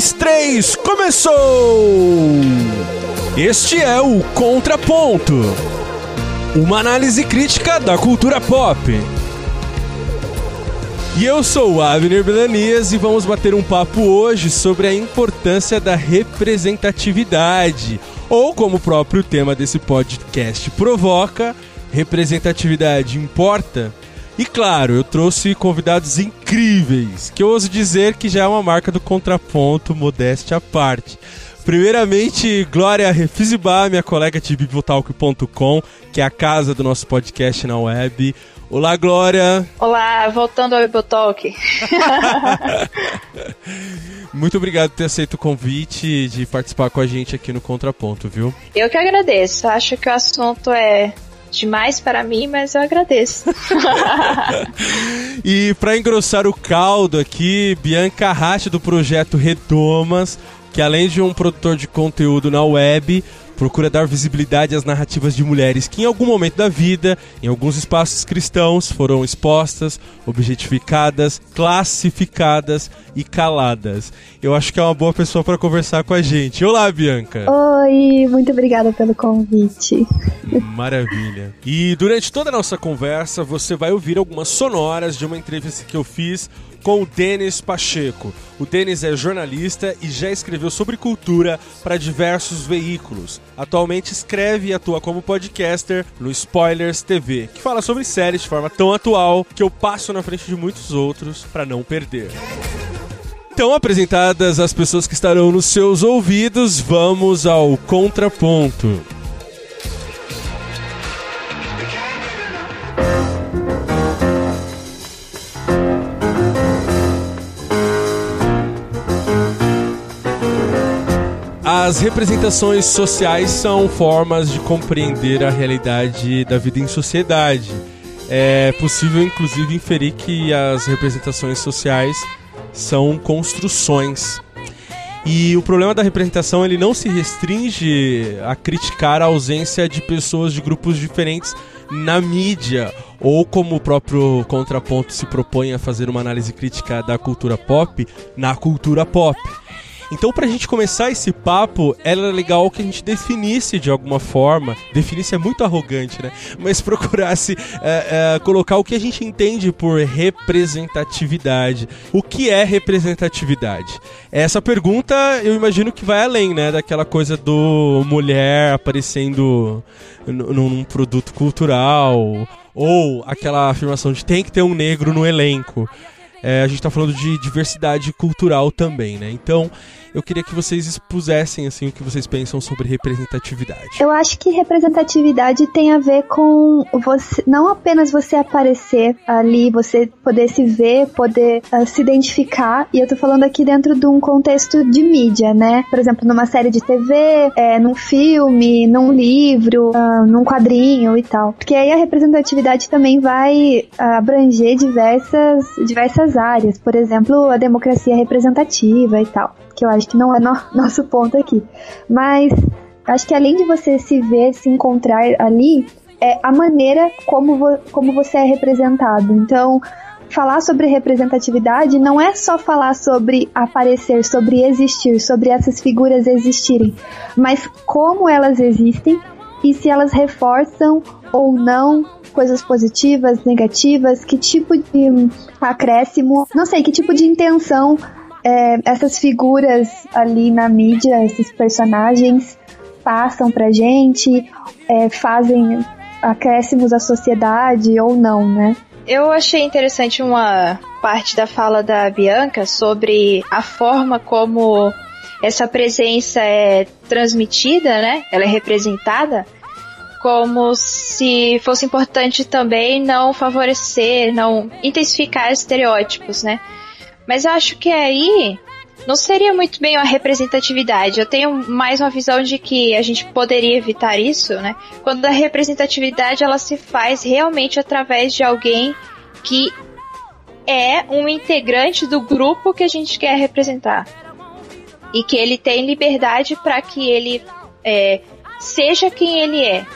dois, três, começou! Este é o Contraponto uma análise crítica da cultura pop. E eu sou o Abner Belanias e vamos bater um papo hoje sobre a importância da representatividade, ou como o próprio tema desse podcast provoca, representatividade importa? E claro, eu trouxe convidados incríveis, que eu ouso dizer que já é uma marca do contraponto, modéstia à parte. Primeiramente, Glória Refizibá, minha colega de bibliotalk.com, que é a casa do nosso podcast na web. Olá, Glória! Olá, voltando ao Bibliotalk. Muito obrigado por ter aceito o convite de participar com a gente aqui no Contraponto, viu? Eu que agradeço. Acho que o assunto é demais para mim, mas eu agradeço. e para engrossar o caldo aqui, Bianca Racha do projeto Redomas, que além de um produtor de conteúdo na web, procura dar visibilidade às narrativas de mulheres que em algum momento da vida, em alguns espaços cristãos, foram expostas, objetificadas, classificadas e caladas. Eu acho que é uma boa pessoa para conversar com a gente. Olá, Bianca. Oi, muito obrigada pelo convite. Maravilha. E durante toda a nossa conversa, você vai ouvir algumas sonoras de uma entrevista que eu fiz com o Denis Pacheco. O Denis é jornalista e já escreveu sobre cultura para diversos veículos. Atualmente escreve e atua como podcaster no Spoilers TV, que fala sobre séries de forma tão atual que eu passo na frente de muitos outros para não perder. Então, apresentadas as pessoas que estarão nos seus ouvidos, vamos ao contraponto. As representações sociais são formas de compreender a realidade da vida em sociedade. É possível, inclusive, inferir que as representações sociais são construções. E o problema da representação ele não se restringe a criticar a ausência de pessoas de grupos diferentes na mídia, ou como o próprio contraponto se propõe a fazer uma análise crítica da cultura pop, na cultura pop. Então, pra gente começar esse papo, era legal que a gente definisse de alguma forma, definisse é muito arrogante, né? Mas procurasse é, é, colocar o que a gente entende por representatividade. O que é representatividade? Essa pergunta eu imagino que vai além, né? Daquela coisa do mulher aparecendo num produto cultural, ou aquela afirmação de tem que ter um negro no elenco. É, a gente está falando de diversidade cultural também, né? Então, eu queria que vocês expusessem assim o que vocês pensam sobre representatividade. Eu acho que representatividade tem a ver com você, não apenas você aparecer ali, você poder se ver, poder uh, se identificar. E eu tô falando aqui dentro de um contexto de mídia, né? Por exemplo, numa série de TV, é, num filme, num livro, uh, num quadrinho e tal. Porque aí a representatividade também vai uh, abranger diversas, diversas áreas. Por exemplo, a democracia representativa e tal que eu acho que não é no, nosso ponto aqui. Mas acho que além de você se ver, se encontrar ali, é a maneira como, vo, como você é representado. Então, falar sobre representatividade não é só falar sobre aparecer, sobre existir, sobre essas figuras existirem, mas como elas existem e se elas reforçam ou não coisas positivas, negativas, que tipo de acréscimo, não sei, que tipo de intenção é, essas figuras ali na mídia, esses personagens, passam pra gente, é, fazem acréscimos à sociedade ou não, né? Eu achei interessante uma parte da fala da Bianca sobre a forma como essa presença é transmitida, né? Ela é representada como se fosse importante também não favorecer, não intensificar estereótipos, né? Mas eu acho que aí não seria muito bem uma representatividade. Eu tenho mais uma visão de que a gente poderia evitar isso, né? Quando a representatividade ela se faz realmente através de alguém que é um integrante do grupo que a gente quer representar e que ele tem liberdade para que ele é, seja quem ele é.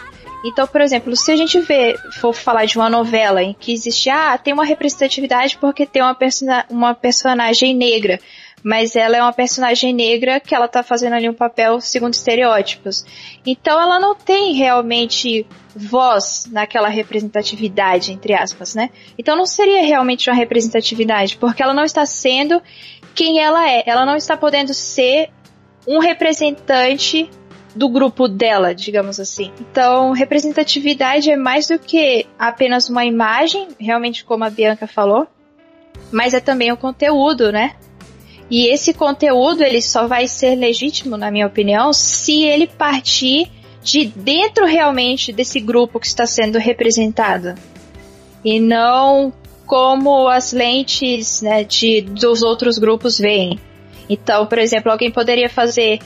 Então, por exemplo, se a gente vê, for falar de uma novela em que existe, ah, tem uma representatividade porque tem uma, uma personagem negra. mas ela é uma personagem negra que ela tá fazendo ali um papel segundo estereótipos. Então ela não tem realmente voz naquela representatividade, entre aspas, né? Então não seria realmente uma representatividade, porque ela não está sendo quem ela é. Ela não está podendo ser um representante do grupo dela, digamos assim. Então, representatividade é mais do que apenas uma imagem, realmente como a Bianca falou, mas é também o conteúdo, né? E esse conteúdo ele só vai ser legítimo, na minha opinião, se ele partir de dentro realmente desse grupo que está sendo representado. E não como as lentes né, de, dos outros grupos veem. Então, por exemplo, alguém poderia fazer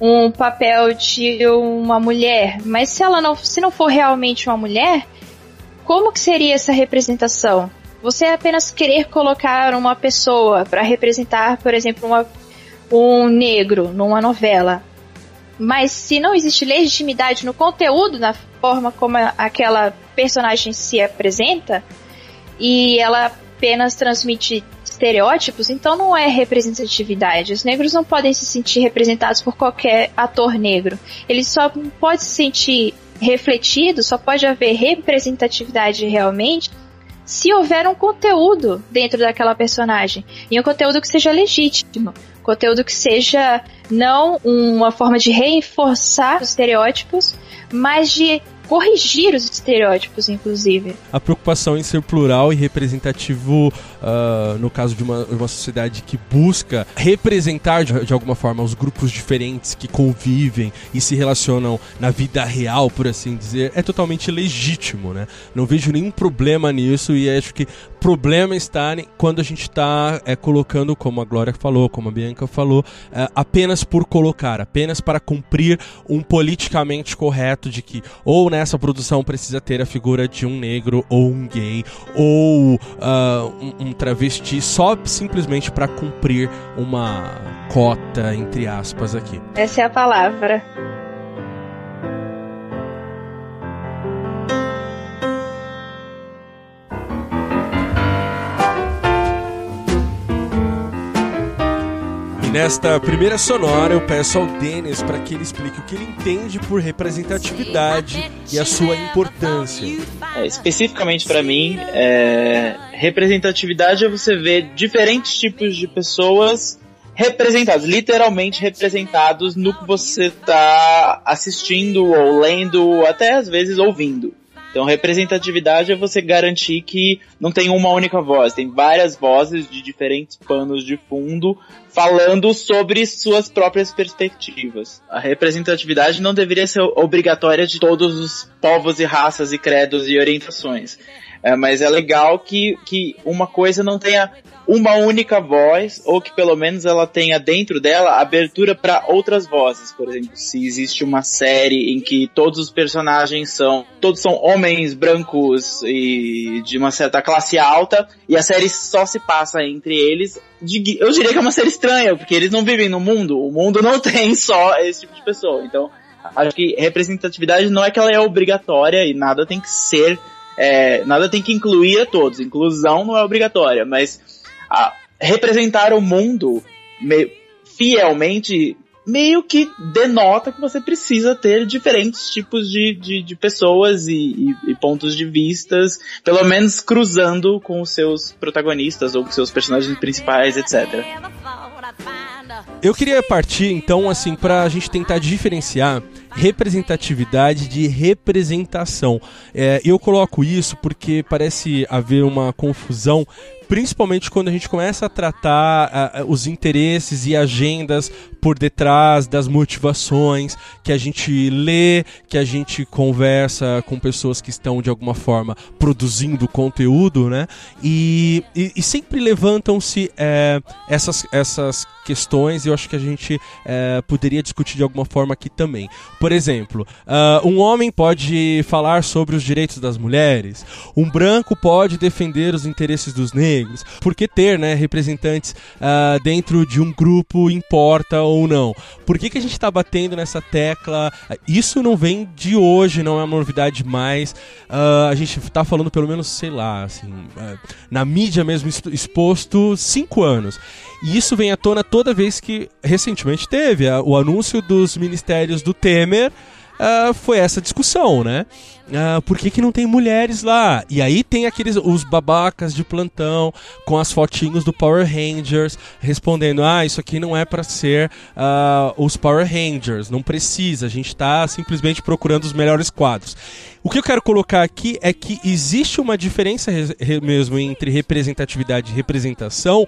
um papel de uma mulher, mas se ela não, se não for realmente uma mulher, como que seria essa representação? Você apenas querer colocar uma pessoa para representar, por exemplo, uma, um negro numa novela. Mas se não existe legitimidade no conteúdo, na forma como aquela personagem se apresenta, e ela apenas transmite estereótipos, então não é representatividade. Os negros não podem se sentir representados por qualquer ator negro. Eles só podem se sentir refletidos, só pode haver representatividade realmente se houver um conteúdo dentro daquela personagem. E um conteúdo que seja legítimo. Conteúdo que seja não uma forma de reforçar os estereótipos, mas de corrigir os estereótipos, inclusive. A preocupação em ser plural e representativo, uh, no caso de uma, uma sociedade que busca representar de, de, alguma forma os grupos diferentes que convivem e se relacionam na vida real, por assim dizer, é totalmente legítimo, né? Não vejo nenhum problema nisso e acho que problema está quando a gente está é, colocando, como a Glória falou, como a Bianca falou, é, apenas por colocar, apenas para cumprir um politicamente correto de que ou nessa produção precisa ter a figura de um negro ou um gay ou uh, um, um travesti só simplesmente para cumprir uma cota entre aspas aqui. Essa é a palavra. Nesta primeira sonora eu peço ao Denis para que ele explique o que ele entende por representatividade e a sua importância. É, especificamente para mim, é, representatividade é você ver diferentes tipos de pessoas representados, literalmente representados no que você está assistindo ou lendo, até às vezes ouvindo. Então, representatividade é você garantir que não tem uma única voz, tem várias vozes de diferentes panos de fundo falando sobre suas próprias perspectivas. A representatividade não deveria ser obrigatória de todos os povos e raças e credos e orientações. É, mas é legal que, que uma coisa não tenha uma única voz, ou que pelo menos ela tenha dentro dela abertura para outras vozes. Por exemplo, se existe uma série em que todos os personagens são, todos são homens brancos e de uma certa classe alta, e a série só se passa entre eles, eu diria que é uma série estranha, porque eles não vivem no mundo, o mundo não tem só esse tipo de pessoa. Então, acho que representatividade não é que ela é obrigatória e nada tem que ser é, nada tem que incluir a todos. Inclusão não é obrigatória, mas a, representar o mundo me, fielmente meio que denota que você precisa ter diferentes tipos de, de, de pessoas e, e, e, pontos de vistas, pelo menos cruzando com os seus protagonistas ou com seus personagens principais, etc. Eu queria partir então assim para a gente tentar diferenciar representatividade de representação. É, eu coloco isso porque parece haver uma confusão principalmente quando a gente começa a tratar uh, os interesses e agendas por detrás das motivações, que a gente lê, que a gente conversa com pessoas que estão de alguma forma produzindo conteúdo, né? E, e, e sempre levantam-se é, essas, essas questões e eu acho que a gente é, poderia discutir de alguma forma aqui também. Por exemplo, uh, um homem pode falar sobre os direitos das mulheres, um branco pode defender os interesses dos negros negros. Por que ter, né, representantes uh, dentro de um grupo importa ou não? Por que, que a gente está batendo nessa tecla? Isso não vem de hoje, não é uma novidade mais. Uh, a gente está falando pelo menos, sei lá, assim, uh, na mídia mesmo exposto cinco anos. E isso vem à tona toda vez que recentemente teve o anúncio dos ministérios do Temer uh, foi essa discussão, né? Uh, por que, que não tem mulheres lá? E aí tem aqueles os babacas de plantão com as fotinhos do Power Rangers respondendo: ah, isso aqui não é para ser uh, os Power Rangers, não precisa, a gente está simplesmente procurando os melhores quadros. O que eu quero colocar aqui é que existe uma diferença mesmo entre representatividade e representação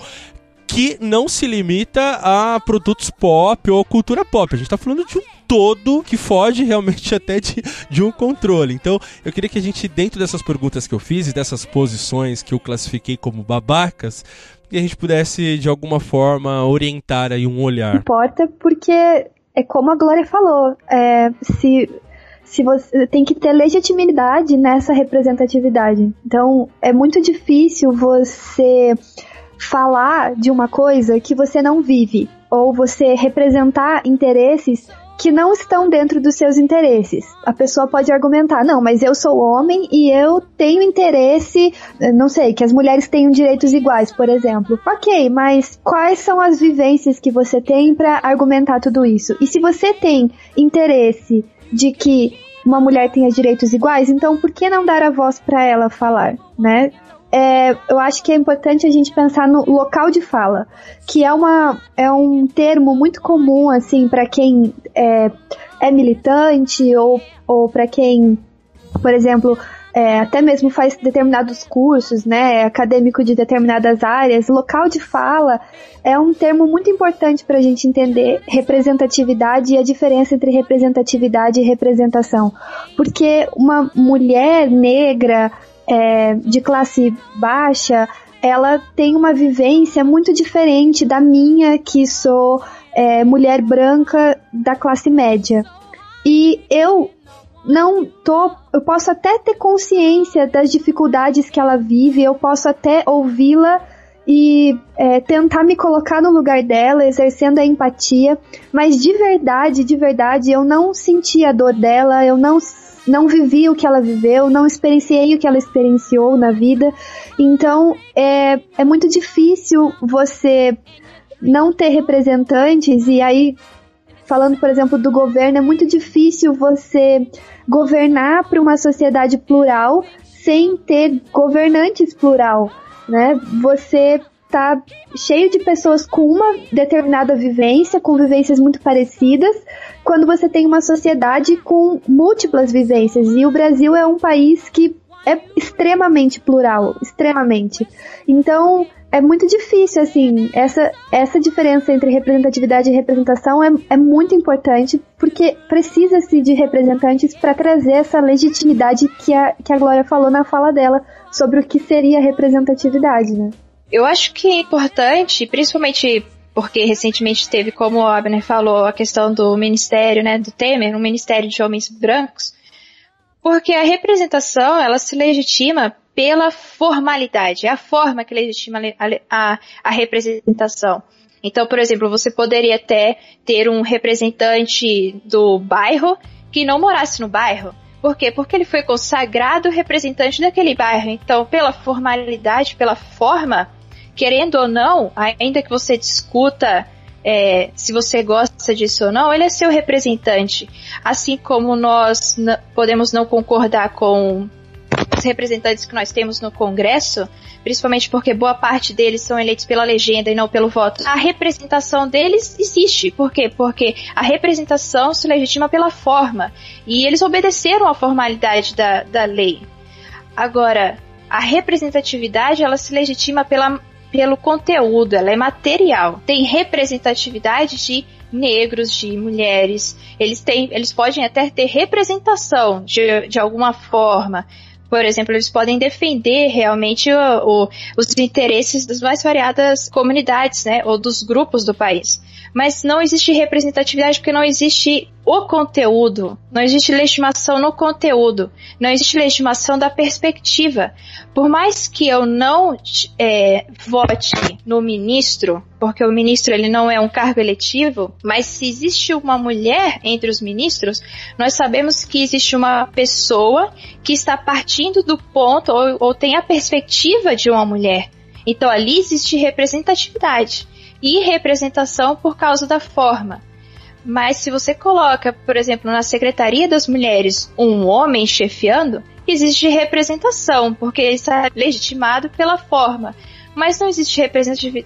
que não se limita a produtos pop ou cultura pop. A gente está falando de um todo que foge realmente até de, de um controle. Então, eu queria que a gente, dentro dessas perguntas que eu fiz e dessas posições que eu classifiquei como babacas, que a gente pudesse, de alguma forma, orientar aí um olhar. Importa porque, é como a Glória falou, é, se se você tem que ter legitimidade nessa representatividade. Então, é muito difícil você falar de uma coisa que você não vive, ou você representar interesses que não estão dentro dos seus interesses. A pessoa pode argumentar, não, mas eu sou homem e eu tenho interesse, não sei, que as mulheres tenham direitos iguais, por exemplo. Ok, mas quais são as vivências que você tem para argumentar tudo isso? E se você tem interesse de que uma mulher tenha direitos iguais, então por que não dar a voz para ela falar, né? É, eu acho que é importante a gente pensar no local de fala, que é, uma, é um termo muito comum, assim, para quem é, é, militante ou, ou para quem, por exemplo, é, até mesmo faz determinados cursos, né, é acadêmico de determinadas áreas, local de fala é um termo muito importante para a gente entender representatividade e a diferença entre representatividade e representação. Porque uma mulher negra é, de classe baixa, ela tem uma vivência muito diferente da minha, que sou é, mulher branca da classe média. E eu não tô. Eu posso até ter consciência das dificuldades que ela vive, eu posso até ouvi-la e é, tentar me colocar no lugar dela, exercendo a empatia, mas de verdade, de verdade, eu não senti a dor dela, eu não não vivi o que ela viveu, não experienciei o que ela experienciou na vida. Então é, é muito difícil você não ter representantes e aí falando, por exemplo, do governo, é muito difícil você governar para uma sociedade plural sem ter governantes plural, né? Você tá cheio de pessoas com uma determinada vivência, com vivências muito parecidas, quando você tem uma sociedade com múltiplas vivências. E o Brasil é um país que é extremamente plural, extremamente. Então, é muito difícil, assim, essa, essa diferença entre representatividade e representação é, é muito importante, porque precisa-se de representantes para trazer essa legitimidade que a, que a Glória falou na fala dela sobre o que seria representatividade, né? Eu acho que é importante, principalmente porque recentemente teve, como o Abner falou, a questão do ministério, né, do Temer, um ministério de homens brancos, porque a representação, ela se legitima pela formalidade, é a forma que legitima a, a, a representação. Então, por exemplo, você poderia até ter um representante do bairro que não morasse no bairro, por quê? Porque ele foi consagrado representante daquele bairro. Então, pela formalidade, pela forma, querendo ou não, ainda que você discuta é, se você gosta disso ou não, ele é seu representante. Assim como nós podemos não concordar com os representantes que nós temos no Congresso, principalmente porque boa parte deles são eleitos pela legenda e não pelo voto. A representação deles existe. Por quê? Porque a representação se legitima pela forma. E eles obedeceram à formalidade da, da lei. Agora, a representatividade ela se legitima pela pelo conteúdo, ela é material. Tem representatividade de negros, de mulheres. Eles têm, eles podem até ter representação de, de alguma forma. Por exemplo, eles podem defender realmente o, o, os interesses das mais variadas comunidades, né, ou dos grupos do país. Mas não existe representatividade porque não existe o conteúdo, não existe legitimação no conteúdo, não existe legitimação da perspectiva. Por mais que eu não é, vote no ministro, porque o ministro ele não é um cargo eletivo, mas se existe uma mulher entre os ministros, nós sabemos que existe uma pessoa que está partindo do ponto ou, ou tem a perspectiva de uma mulher. Então ali existe representatividade e representação por causa da forma. Mas se você coloca, por exemplo, na Secretaria das Mulheres um homem chefiando, existe representação, porque ele está legitimado pela forma. Mas não existe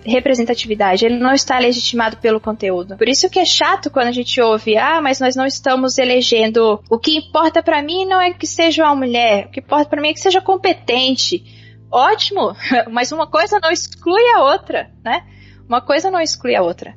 representatividade, ele não está legitimado pelo conteúdo. Por isso que é chato quando a gente ouve, ah, mas nós não estamos elegendo. O que importa para mim não é que seja uma mulher, o que importa para mim é que seja competente. Ótimo, mas uma coisa não exclui a outra, né? Uma coisa não exclui a outra.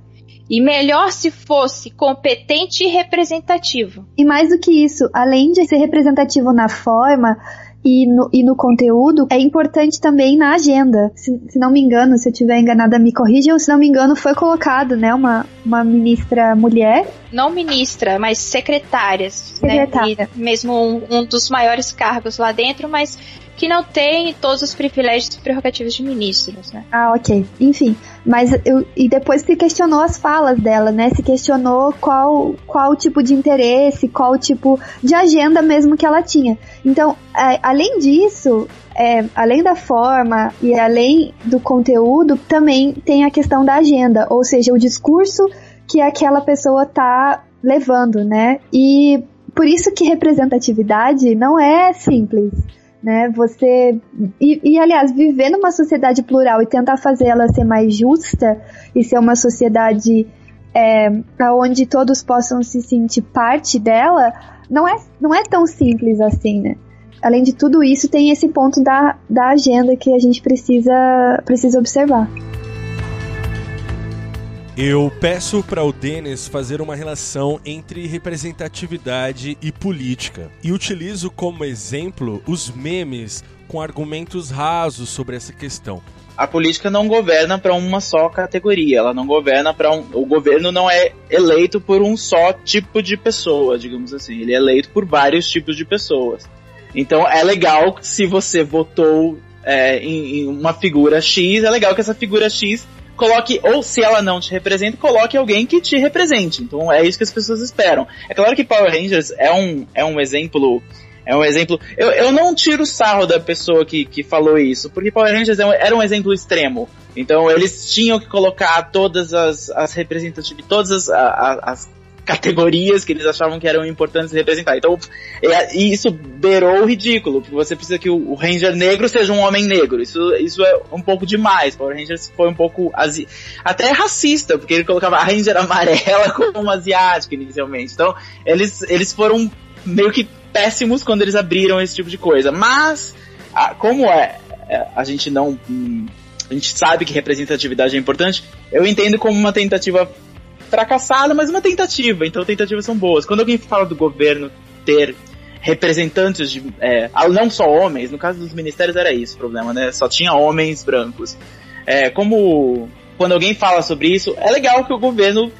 E melhor se fosse competente e representativo. E mais do que isso, além de ser representativo na forma, e no, e no conteúdo é importante também na agenda. Se, se não me engano, se eu estiver enganada, me corrijam. Se não me engano, foi colocado, né, uma, uma ministra mulher. Não ministra, mas secretárias. Né? Secretária. Né? mesmo um, um dos maiores cargos lá dentro, mas que não tem todos os privilégios e prerrogativas de ministros, né? Ah, ok. Enfim, mas eu, e depois se questionou as falas dela, né? Se questionou qual qual tipo de interesse, qual tipo de agenda mesmo que ela tinha. Então, é, além disso, é, além da forma e além do conteúdo, também tem a questão da agenda, ou seja, o discurso que aquela pessoa tá levando, né? E por isso que representatividade não é simples né? Você e, e, aliás viver numa sociedade plural e tentar fazer ela ser mais justa e ser uma sociedade é, onde todos possam se sentir parte dela não é não é tão simples assim, né? Além de tudo isso, tem esse ponto da, da agenda que a gente precisa, precisa observar. Eu peço para o Denis fazer uma relação entre representatividade e política e utilizo como exemplo os memes com argumentos rasos sobre essa questão. A política não governa para uma só categoria, ela não governa para um. O governo não é eleito por um só tipo de pessoa, digamos assim. Ele é eleito por vários tipos de pessoas. Então é legal se você votou é, em, em uma figura X, é legal que essa figura X coloque, ou se ela não te representa, coloque alguém que te represente. Então é isso que as pessoas esperam. É claro que Power Rangers é um, é um exemplo. É um exemplo. Eu, eu não tiro sarro da pessoa que, que falou isso, porque Power Rangers é era um exemplo extremo. Então eles tinham que colocar todas as, as representativas, todas as, as, as categorias que eles achavam que eram importantes representar. Então, é, isso beirou o ridículo, porque você precisa que o, o, Ranger negro seja um homem negro. Isso, isso é um pouco demais. Power Rangers foi um pouco asi até racista, porque ele colocava a Ranger amarela como asiática inicialmente. Então, eles, eles foram meio que péssimos quando eles abriram esse tipo de coisa. Mas, a, como é, é a gente não. Hum, a gente sabe que representatividade é importante, eu entendo como uma tentativa fracassada, mas uma tentativa. Então tentativas são boas. Quando alguém fala do governo ter representantes de. É, não só homens, no caso dos ministérios era isso o problema, né? Só tinha homens brancos. É, como quando alguém fala sobre isso, é legal que o governo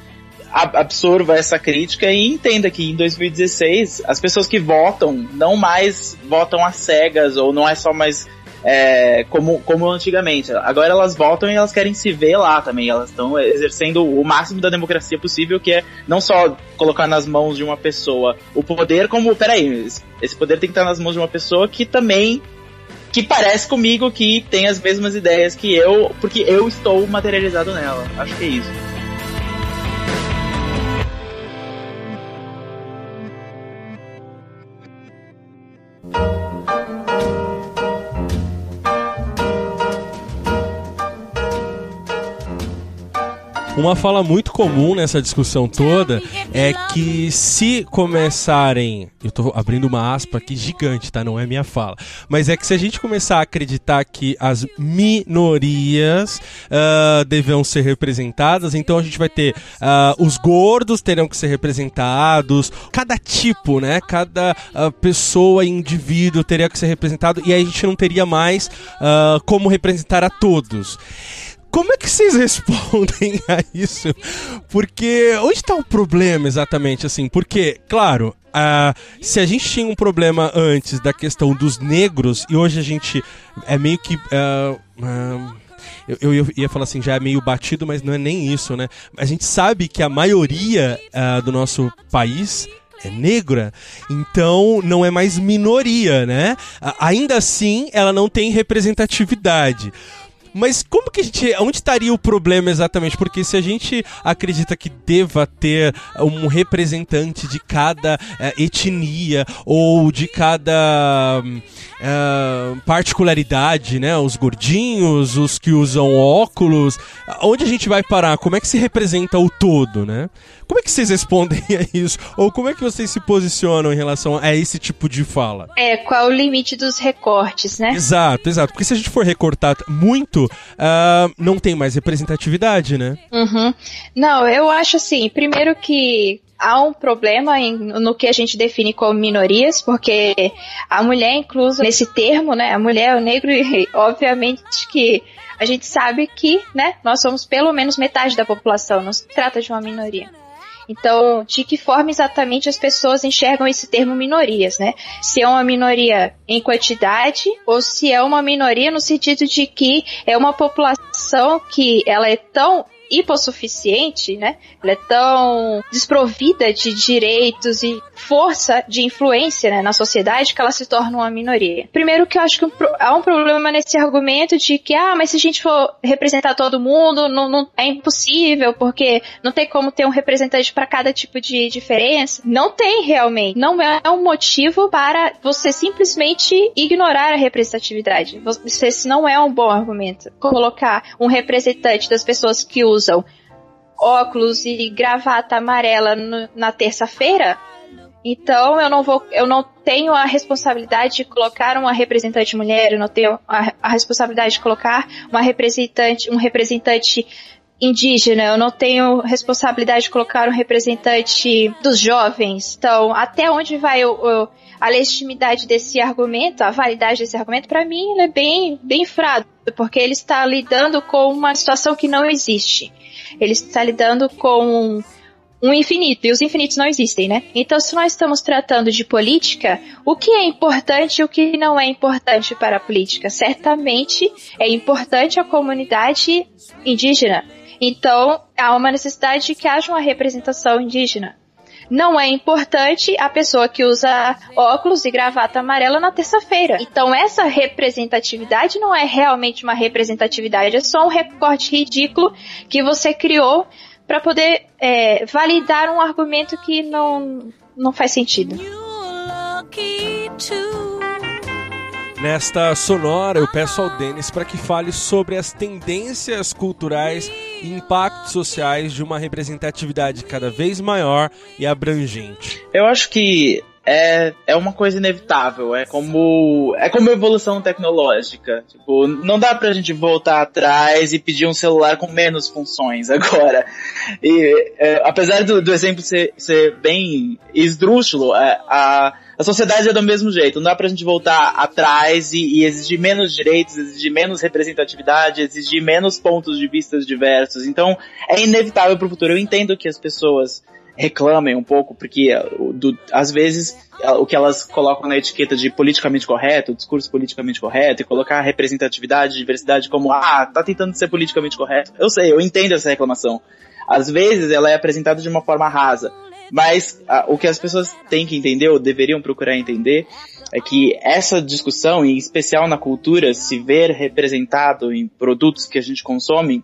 absorva essa crítica e entenda que em 2016 as pessoas que votam não mais votam às cegas ou não é só mais é, como, como antigamente. Agora elas voltam e elas querem se ver lá também. Elas estão exercendo o máximo da democracia possível, que é não só colocar nas mãos de uma pessoa o poder, como, peraí, esse poder tem que estar nas mãos de uma pessoa que também que parece comigo que tem as mesmas ideias que eu, porque eu estou materializado nela. Acho que é isso. Uma fala muito comum nessa discussão toda é que se começarem. Eu tô abrindo uma aspa aqui gigante, tá? Não é minha fala. Mas é que se a gente começar a acreditar que as minorias uh, deverão ser representadas, então a gente vai ter uh, os gordos terão que ser representados, cada tipo, né? Cada uh, pessoa, indivíduo teria que ser representado e aí a gente não teria mais como representar a todos como é que vocês respondem a isso? Porque onde está o problema exatamente, assim? Porque, claro, Uh, se a gente tinha um problema antes da questão dos negros e hoje a gente é meio que. Uh, uh, eu, eu, ia falar assim, já é meio batido, mas não é nem isso, né? A gente sabe que a maioria do nosso país é negra, então não é mais minoria, né? Ainda assim, ela não tem representatividade. Mas como que a gente. Onde estaria o problema exatamente? Porque se a gente acredita que deva ter um representante de cada uh, etnia ou de cada uh, particularidade, né? Os gordinhos, os que usam óculos. Onde a gente vai parar? Como é que se representa o todo, né? Como é que vocês respondem a isso? Ou como é que vocês se posicionam em relação a esse tipo de fala? É, qual é o limite dos recortes, né? Exato, exato. Porque se a gente for recortar muito, uh, não tem mais representatividade, né? Uhum. Não, eu acho assim, primeiro que há um problema em, no que a gente define como minorias, porque a mulher é inclusa nesse termo, né? A mulher, o negro, obviamente que a gente sabe que, né, nós somos pelo menos metade da população, não se trata de uma minoria. Então, de que forma exatamente as pessoas enxergam esse termo minorias, né? Se é uma minoria em quantidade ou se é uma minoria no sentido de que é uma população que ela é tão hipossuficiente, né? Ela é tão desprovida de direitos e força de influência né, na sociedade que ela se torna uma minoria. Primeiro que eu acho que há um problema nesse argumento de que, ah, mas se a gente for representar todo mundo, não, não é impossível, porque não tem como ter um representante para cada tipo de diferença. Não tem realmente. Não é um motivo para você simplesmente ignorar a representatividade. Você não é um bom argumento. Colocar um representante das pessoas que usam óculos e gravata amarela no, na terça-feira então eu não vou, eu não tenho a responsabilidade de colocar uma representante mulher, eu não tenho a, a responsabilidade de colocar uma representante, um representante indígena, eu não tenho responsabilidade de colocar um representante dos jovens. Então, até onde vai o, o, a legitimidade desse argumento, a validade desse argumento, para mim, é bem, bem fraco, porque ele está lidando com uma situação que não existe. Ele está lidando com um infinito, e os infinitos não existem, né? Então, se nós estamos tratando de política, o que é importante e o que não é importante para a política? Certamente é importante a comunidade indígena. Então, há uma necessidade de que haja uma representação indígena. Não é importante a pessoa que usa óculos e gravata amarela na terça-feira. Então, essa representatividade não é realmente uma representatividade, é só um recorte ridículo que você criou para poder é, validar um argumento que não, não faz sentido. Nesta sonora, eu peço ao Denis para que fale sobre as tendências culturais e impactos sociais de uma representatividade cada vez maior e abrangente. Eu acho que é, é uma coisa inevitável. É como é como evolução tecnológica. Tipo, não dá pra gente voltar atrás e pedir um celular com menos funções agora. E é, apesar do, do exemplo ser, ser bem esdrúxulo, é, a, a sociedade é do mesmo jeito. Não dá pra gente voltar atrás e, e exigir menos direitos, exigir menos representatividade, exigir menos pontos de vista diversos. Então, é inevitável pro futuro. Eu entendo que as pessoas reclamem um pouco, porque do, às vezes o que elas colocam na etiqueta de politicamente correto, discurso politicamente correto, e colocar representatividade, diversidade como, ah, tá tentando ser politicamente correto. Eu sei, eu entendo essa reclamação. Às vezes ela é apresentada de uma forma rasa, mas a, o que as pessoas têm que entender, ou deveriam procurar entender, é que essa discussão, em especial na cultura, se ver representado em produtos que a gente consome,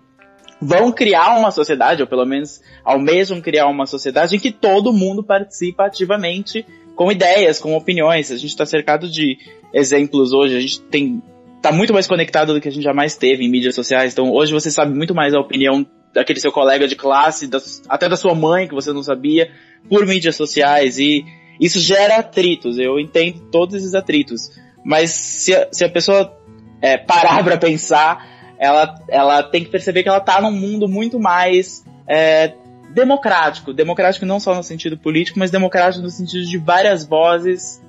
vão criar uma sociedade, ou pelo menos almejam criar uma sociedade em que todo mundo participa ativamente com ideias, com opiniões. A gente está cercado de exemplos hoje, a gente tem tá muito mais conectado do que a gente jamais teve em mídias sociais. Então hoje você sabe muito mais a opinião daquele seu colega de classe, das, até da sua mãe que você não sabia, por mídias sociais e isso gera atritos. Eu entendo todos esses atritos, mas se a, se a pessoa é, parar para pensar ela, ela tem que perceber que ela está num mundo muito mais é, democrático. Democrático não só no sentido político, mas democrático no sentido de várias vozes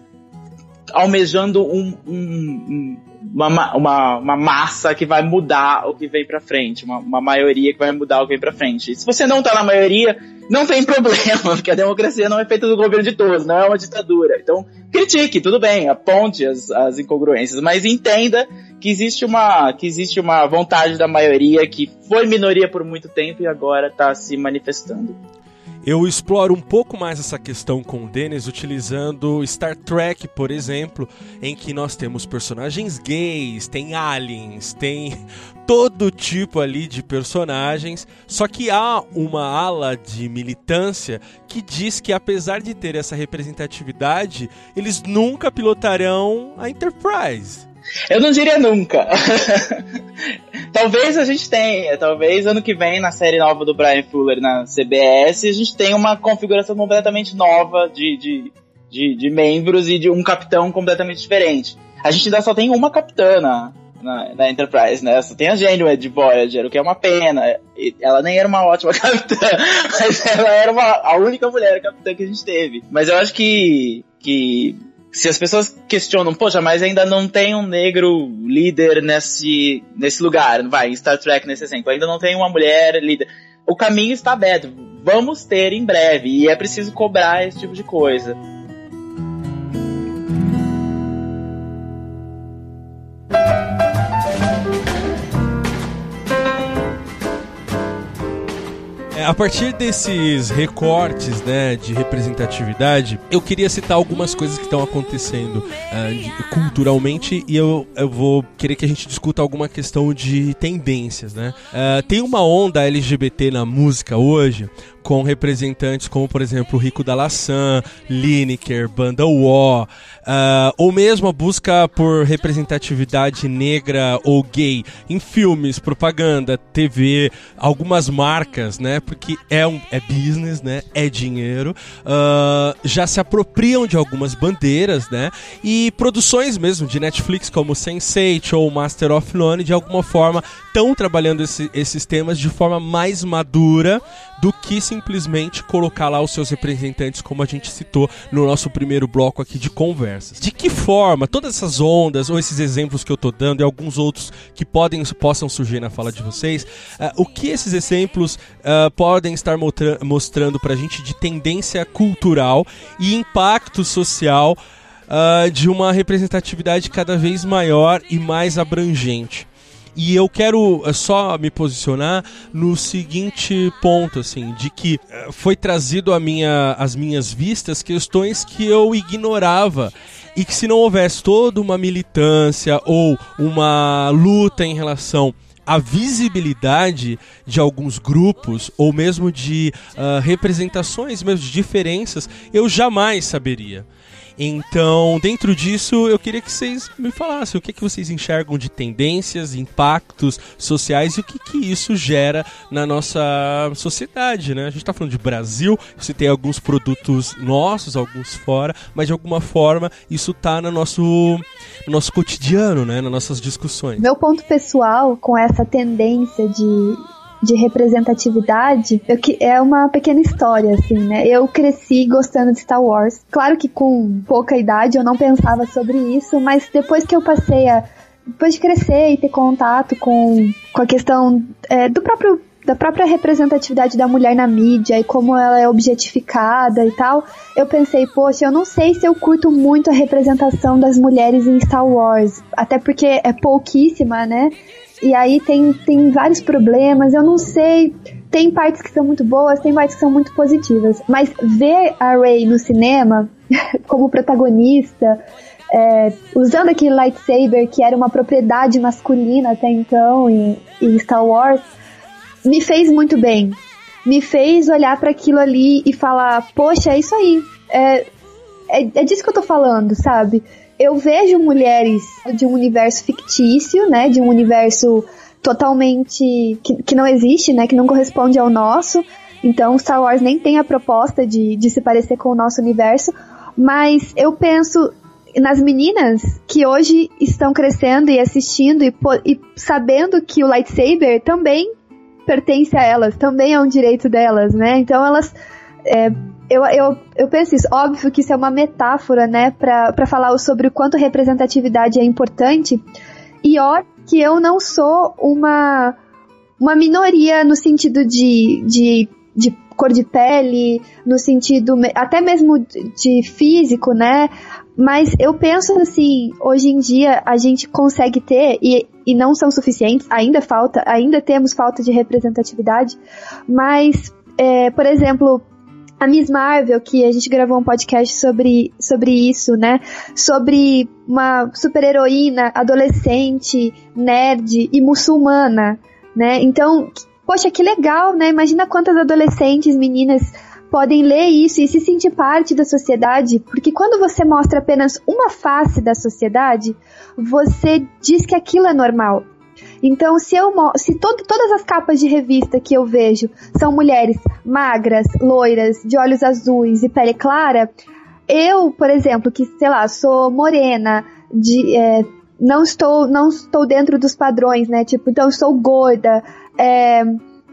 almejando um, um, um, uma, uma, uma massa que vai mudar o que vem pra frente, uma, uma maioria que vai mudar o que vem pra frente. Se você não tá na maioria, não tem problema, porque a democracia não é feita do governo de todos, não é uma ditadura. Então, critique, tudo bem, aponte as, as incongruências, mas entenda que existe uma que existe uma vontade da maioria que foi minoria por muito tempo e agora está se manifestando. Eu exploro um pouco mais essa questão com o Dennis utilizando Star Trek, por exemplo, em que nós temos personagens gays, tem aliens, tem todo tipo ali de personagens, só que há uma ala de militância que diz que apesar de ter essa representatividade, eles nunca pilotarão a Enterprise. Eu não diria nunca. talvez a gente tenha, talvez ano que vem na série nova do Brian Fuller na CBS a gente tenha uma configuração completamente nova de, de, de, de membros e de um capitão completamente diferente. A gente ainda só tem uma capitã na, na, Enterprise, né? Só tem a Janeway de Voyager, o que é uma pena. Ela nem era uma ótima capitã, mas ela era uma, a única mulher capitã que a gente teve. Mas eu acho que, que se as pessoas questionam, poxa, mas ainda não tem um negro líder nesse, nesse lugar, vai, em Star Trek nesse exemplo, ainda não tem uma mulher líder. O caminho está aberto, vamos ter em breve, e é preciso cobrar esse tipo de coisa. A partir desses recortes né, de representatividade, eu queria citar algumas coisas que estão acontecendo uh, de, culturalmente e eu, eu vou querer que a gente discuta alguma questão de tendências. Né? Uh, tem uma onda LGBT na música hoje com representantes como, por exemplo, Rico da Laçã, Lineker, Banda War, uh, ou mesmo a busca por representatividade negra ou gay em filmes, propaganda, TV, algumas marcas, né? Porque é, um, é business, né? É dinheiro. Uh, já se apropriam de algumas bandeiras, né? E produções mesmo de Netflix como Sense8 ou Master of None, de alguma forma, estão trabalhando esse, esses temas de forma mais madura do que simplesmente colocar lá os seus representantes, como a gente citou no nosso primeiro bloco aqui de conversas. De que forma todas essas ondas ou esses exemplos que eu estou dando e alguns outros que podem possam surgir na fala de vocês, uh, o que esses exemplos uh, podem estar mostrando para a gente de tendência cultural e impacto social uh, de uma representatividade cada vez maior e mais abrangente. E eu quero eh, só me posicionar no seguinte ponto, assim, de que eh, foi trazido a minha, às minhas vistas questões que eu ignorava e que se não houvesse toda uma militância ou uma luta em relação à visibilidade de alguns grupos ou mesmo de uh, representações, mesmo de diferenças, eu jamais saberia. Então, dentro disso, eu queria que vocês me falassem o que, que vocês enxergam de tendências, impactos sociais e o que, que isso gera na nossa sociedade, né? A gente está falando de Brasil, você tem alguns produtos nossos, alguns fora, mas de alguma forma isso está no nosso, no nosso cotidiano, né? Nas nossas discussões. Meu ponto pessoal com essa tendência de de representatividade eu, que é uma pequena história, assim, né? Eu cresci gostando de Star Wars. Claro que com pouca idade eu não pensava sobre isso, mas depois que eu passei a. Depois de crescer e ter contato com, com a questão é, do próprio da própria representatividade da mulher na mídia e como ela é objetificada e tal, eu pensei, poxa, eu não sei se eu curto muito a representação das mulheres em Star Wars, até porque é pouquíssima, né? E aí tem, tem vários problemas, eu não sei. Tem partes que são muito boas, tem partes que são muito positivas. Mas ver a Rey no cinema como protagonista, é, usando aquele lightsaber que era uma propriedade masculina até então em, em Star Wars, me fez muito bem. Me fez olhar para aquilo ali e falar: Poxa, é isso aí. É, é, é disso que eu tô falando, sabe? Eu vejo mulheres de um universo fictício, né? De um universo totalmente que, que não existe, né? Que não corresponde ao nosso. Então, Star Wars nem tem a proposta de, de se parecer com o nosso universo. Mas eu penso nas meninas que hoje estão crescendo e assistindo e, e sabendo que o lightsaber também pertence a elas, também é um direito delas, né? Então elas é, eu, eu, eu penso isso. Óbvio que isso é uma metáfora, né, para falar sobre o quanto representatividade é importante. E olha que eu não sou uma, uma minoria no sentido de, de, de cor de pele, no sentido até mesmo de físico, né? Mas eu penso assim, hoje em dia a gente consegue ter, e, e não são suficientes, ainda falta, ainda temos falta de representatividade, mas, é, por exemplo, a Miss Marvel, que a gente gravou um podcast sobre, sobre isso, né? Sobre uma super-heroína adolescente, nerd e muçulmana, né? Então, poxa, que legal, né? Imagina quantas adolescentes, meninas podem ler isso e se sentir parte da sociedade, porque quando você mostra apenas uma face da sociedade, você diz que aquilo é normal. Então, se eu se todo, todas as capas de revista que eu vejo são mulheres magras, loiras, de olhos azuis e pele clara, eu, por exemplo, que sei lá, sou morena, de, é, não estou não estou dentro dos padrões, né? Tipo, então sou gorda, é,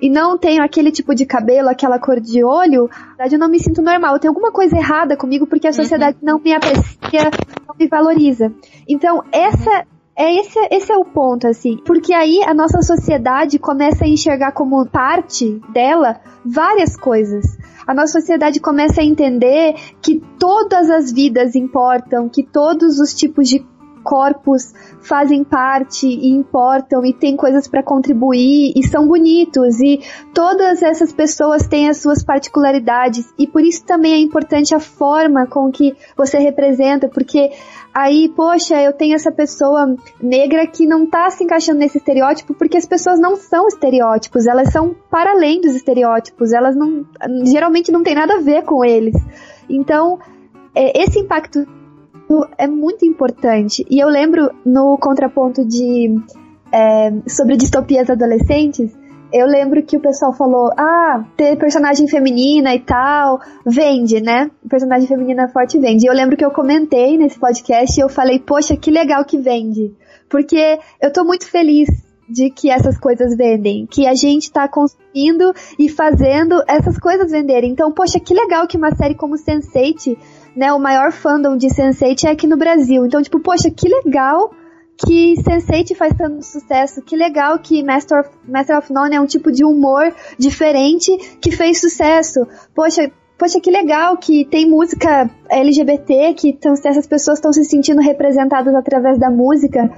e não tenho aquele tipo de cabelo, aquela cor de olho, na verdade eu não me sinto normal. Tem alguma coisa errada comigo porque a sociedade uhum. não me aprecia, não me valoriza. Então, essa é esse, esse é o ponto, assim. Porque aí a nossa sociedade começa a enxergar como parte dela várias coisas. A nossa sociedade começa a entender que todas as vidas importam, que todos os tipos de corpos fazem parte e importam e têm coisas para contribuir e são bonitos e todas essas pessoas têm as suas particularidades e por isso também é importante a forma com que você representa, porque aí, poxa, eu tenho essa pessoa negra que não tá se encaixando nesse estereótipo porque as pessoas não são estereótipos, elas são para além dos estereótipos, elas não geralmente não tem nada a ver com eles. Então, é, esse impacto é muito importante. E eu lembro no contraponto de é, sobre distopias adolescentes, eu lembro que o pessoal falou: ah, ter personagem feminina e tal, vende, né? Personagem feminina forte vende. E eu lembro que eu comentei nesse podcast e eu falei: poxa, que legal que vende. Porque eu tô muito feliz de que essas coisas vendem, que a gente tá consumindo e fazendo essas coisas venderem. Então, poxa, que legal que uma série como Sense8 né, o maior fandom de Sense8 é aqui no Brasil. Então, tipo, poxa, que legal que Sense8 faz tanto sucesso. Que legal que Master of, Master of None é um tipo de humor diferente que fez sucesso. Poxa, poxa, que legal que tem música LGBT, que tão, essas pessoas estão se sentindo representadas através da música.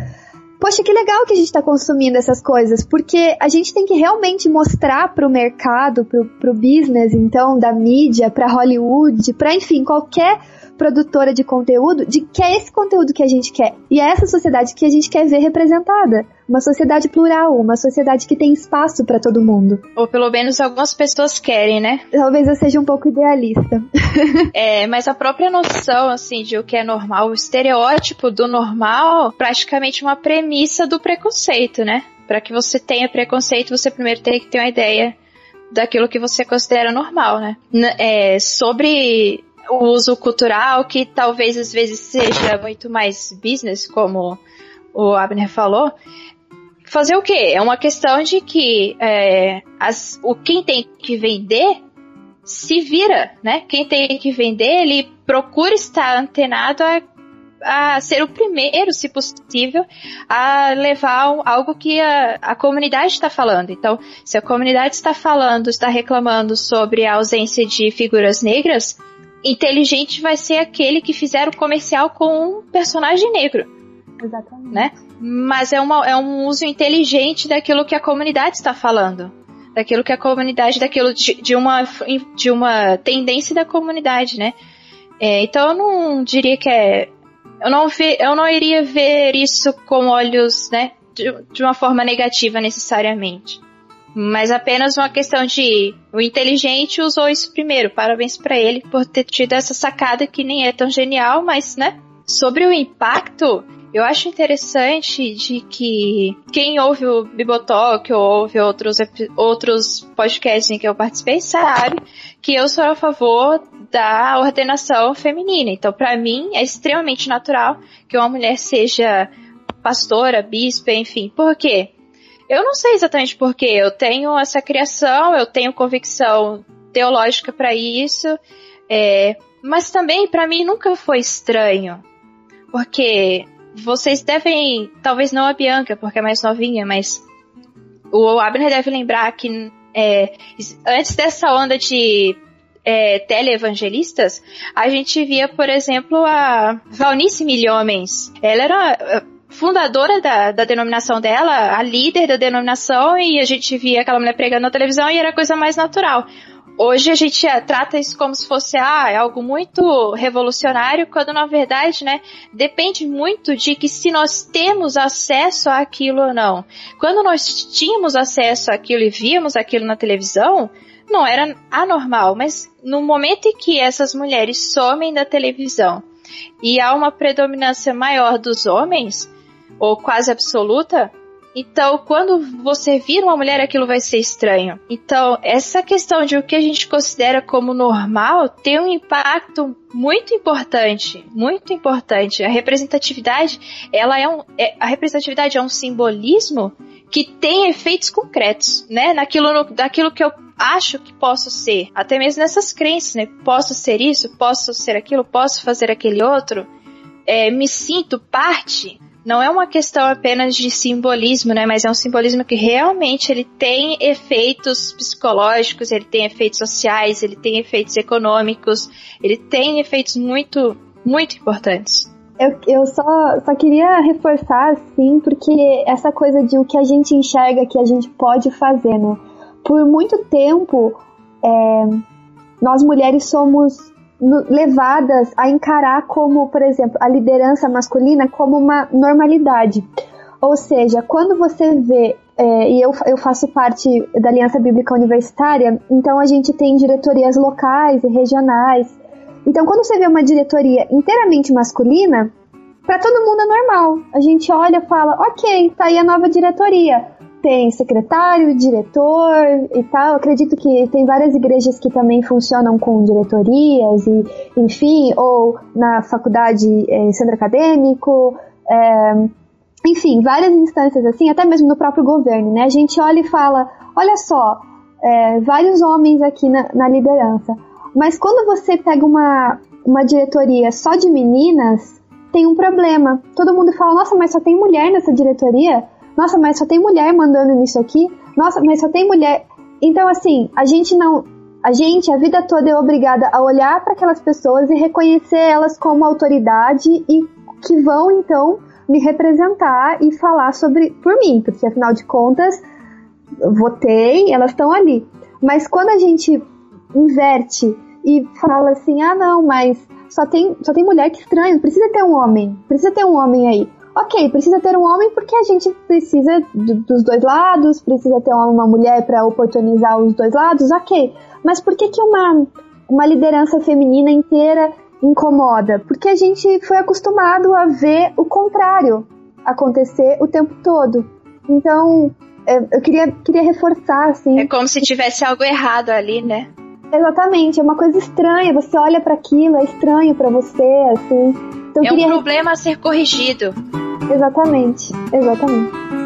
Poxa, que legal que a gente está consumindo essas coisas, porque a gente tem que realmente mostrar para o mercado, para o business, então, da mídia, para Hollywood, para enfim, qualquer produtora de conteúdo, de que é esse conteúdo que a gente quer. E é essa sociedade que a gente quer ver representada. Uma sociedade plural, uma sociedade que tem espaço para todo mundo. Ou pelo menos algumas pessoas querem, né? Talvez eu seja um pouco idealista. é, mas a própria noção, assim, de o que é normal, o estereótipo do normal, praticamente uma premissa do preconceito, né? Para que você tenha preconceito, você primeiro tem que ter uma ideia daquilo que você considera normal, né? É, sobre o uso cultural, que talvez às vezes seja muito mais business, como o Abner falou. Fazer o quê? É uma questão de que é, as, o quem tem que vender se vira, né? Quem tem que vender, ele procura estar antenado a, a ser o primeiro, se possível, a levar algo que a, a comunidade está falando. Então, se a comunidade está falando, está reclamando sobre a ausência de figuras negras, inteligente vai ser aquele que fizer o comercial com um personagem negro. Exatamente. Né? Mas é, uma, é um uso inteligente daquilo que a comunidade está falando. Daquilo que a comunidade, daquilo de, de uma, de uma tendência da comunidade, né? É, então eu não diria que é. Eu não, ve, eu não iria ver isso com olhos, né? De, de uma forma negativa necessariamente. Mas apenas uma questão de o inteligente usou isso primeiro. Parabéns para ele por ter tido essa sacada que nem é tão genial, mas né? Sobre o impacto, eu acho interessante de que quem ouve o Bibotalk ou ouve outros, outros podcasts em que eu participei sabe que eu sou a favor da ordenação feminina. Então, para mim, é extremamente natural que uma mulher seja pastora, bispa, enfim. Por quê? Eu não sei exatamente porquê. Eu tenho essa criação, eu tenho convicção teológica para isso, é, mas também para mim nunca foi estranho, porque vocês devem, talvez não a Bianca, porque é mais novinha, mas o Abner deve lembrar que é, antes dessa onda de é, teleevangelistas, a gente via, por exemplo, a Valnice Milhomens. Ela era é, fundadora da, da denominação dela, a líder da denominação, e a gente via aquela mulher pregando na televisão e era a coisa mais natural. Hoje a gente é, trata isso como se fosse ah, é algo muito revolucionário, quando na verdade, né, depende muito de que se nós temos acesso àquilo ou não. Quando nós tínhamos acesso àquilo e víamos aquilo na televisão, não era anormal, mas no momento em que essas mulheres somem da televisão e há uma predominância maior dos homens, ou quase absoluta, então, quando você vira uma mulher, aquilo vai ser estranho. Então, essa questão de o que a gente considera como normal tem um impacto muito importante, muito importante. A representatividade, ela é um, é, a representatividade é um simbolismo que tem efeitos concretos, né? Naquilo, no, daquilo que eu acho que posso ser, até mesmo nessas crenças, né? Posso ser isso, posso ser aquilo, posso fazer aquele outro. É, me sinto parte não é uma questão apenas de simbolismo, né? Mas é um simbolismo que realmente ele tem efeitos psicológicos, ele tem efeitos sociais, ele tem efeitos econômicos, ele tem efeitos muito, muito importantes. Eu, eu só, só queria reforçar, assim, porque essa coisa de o que a gente enxerga que a gente pode fazer, né? Por muito tempo, é, nós mulheres somos levadas a encarar como, por exemplo, a liderança masculina como uma normalidade. Ou seja, quando você vê, é, e eu, eu faço parte da Aliança Bíblica Universitária, então a gente tem diretorias locais e regionais. Então, quando você vê uma diretoria inteiramente masculina, para todo mundo é normal. A gente olha e fala, ok, tá aí a nova diretoria tem secretário, diretor e tal. Acredito que tem várias igrejas que também funcionam com diretorias e, enfim, ou na faculdade é, centro acadêmico, é, enfim, várias instâncias assim, até mesmo no próprio governo, né? A gente olha e fala, olha só, é, vários homens aqui na, na liderança. Mas quando você pega uma, uma diretoria só de meninas, tem um problema. Todo mundo fala, nossa, mas só tem mulher nessa diretoria? Nossa, mas só tem mulher mandando nisso aqui. Nossa, mas só tem mulher. Então, assim, a gente não. A gente, a vida toda, é obrigada a olhar para aquelas pessoas e reconhecer elas como autoridade e que vão, então, me representar e falar sobre por mim, porque afinal de contas, votei, elas estão ali. Mas quando a gente inverte e fala assim, ah não, mas só tem, só tem mulher que estranho, precisa ter um homem, precisa ter um homem aí. Ok, precisa ter um homem porque a gente precisa do, dos dois lados, precisa ter uma, mulher para oportunizar os dois lados, ok. Mas por que, que uma, uma liderança feminina inteira incomoda? Porque a gente foi acostumado a ver o contrário acontecer o tempo todo. Então, eu, eu queria, queria reforçar, assim. É como se tivesse algo errado ali, né? Exatamente, é uma coisa estranha. Você olha para aquilo, é estranho para você, assim. Então, é um problema a ser corrigido. Exatamente, exatamente.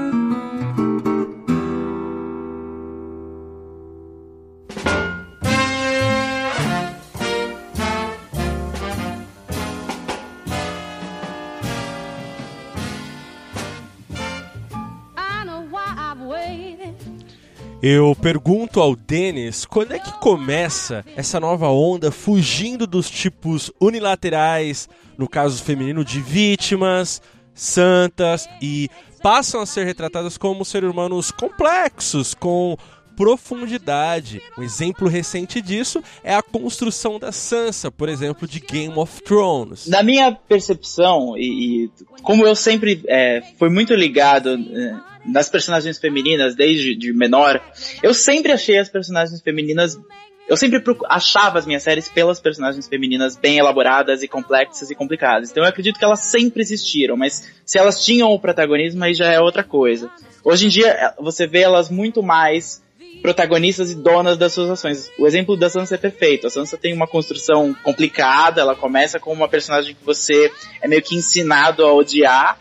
Eu pergunto ao Denis quando é que começa essa nova onda fugindo dos tipos unilaterais, no caso feminino, de vítimas, santas e passam a ser retratadas como seres humanos complexos, com profundidade. Um exemplo recente disso é a construção da Sansa, por exemplo, de Game of Thrones. Na minha percepção, e, e como eu sempre é, fui muito ligado. É, nas personagens femininas desde de menor, eu sempre achei as personagens femininas eu sempre achava as minhas séries pelas personagens femininas bem elaboradas e complexas e complicadas. Então eu acredito que elas sempre existiram, mas se elas tinham o protagonismo aí já é outra coisa. Hoje em dia é, você vê elas muito mais protagonistas e donas das suas ações. O exemplo da Sansa é perfeito. A Sansa tem uma construção complicada, ela começa com uma personagem que você é meio que ensinado a odiar,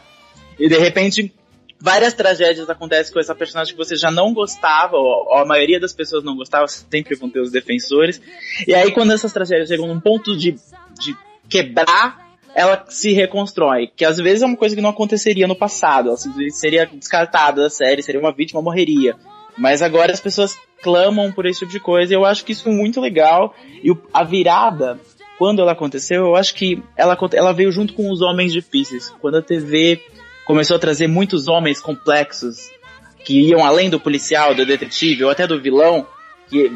e de repente várias tragédias acontecem com essa personagem que você já não gostava, ou, a maioria das pessoas não gostava, sempre vão ter os defensores. E aí quando essas tragédias chegam num ponto de, de quebrar ela se reconstrói, que às vezes é uma coisa que não aconteceria no passado, ela seria descartada da série, seria uma vítima, morreria. Mas agora as pessoas clamam por esse tipo de coisa e eu acho que isso é muito legal. E a virada, quando ela aconteceu, eu acho que ela, ela veio junto com os homens difíceis. Quando a TV começou a trazer muitos homens complexos que iam além do policial, do detetive ou até do vilão, que,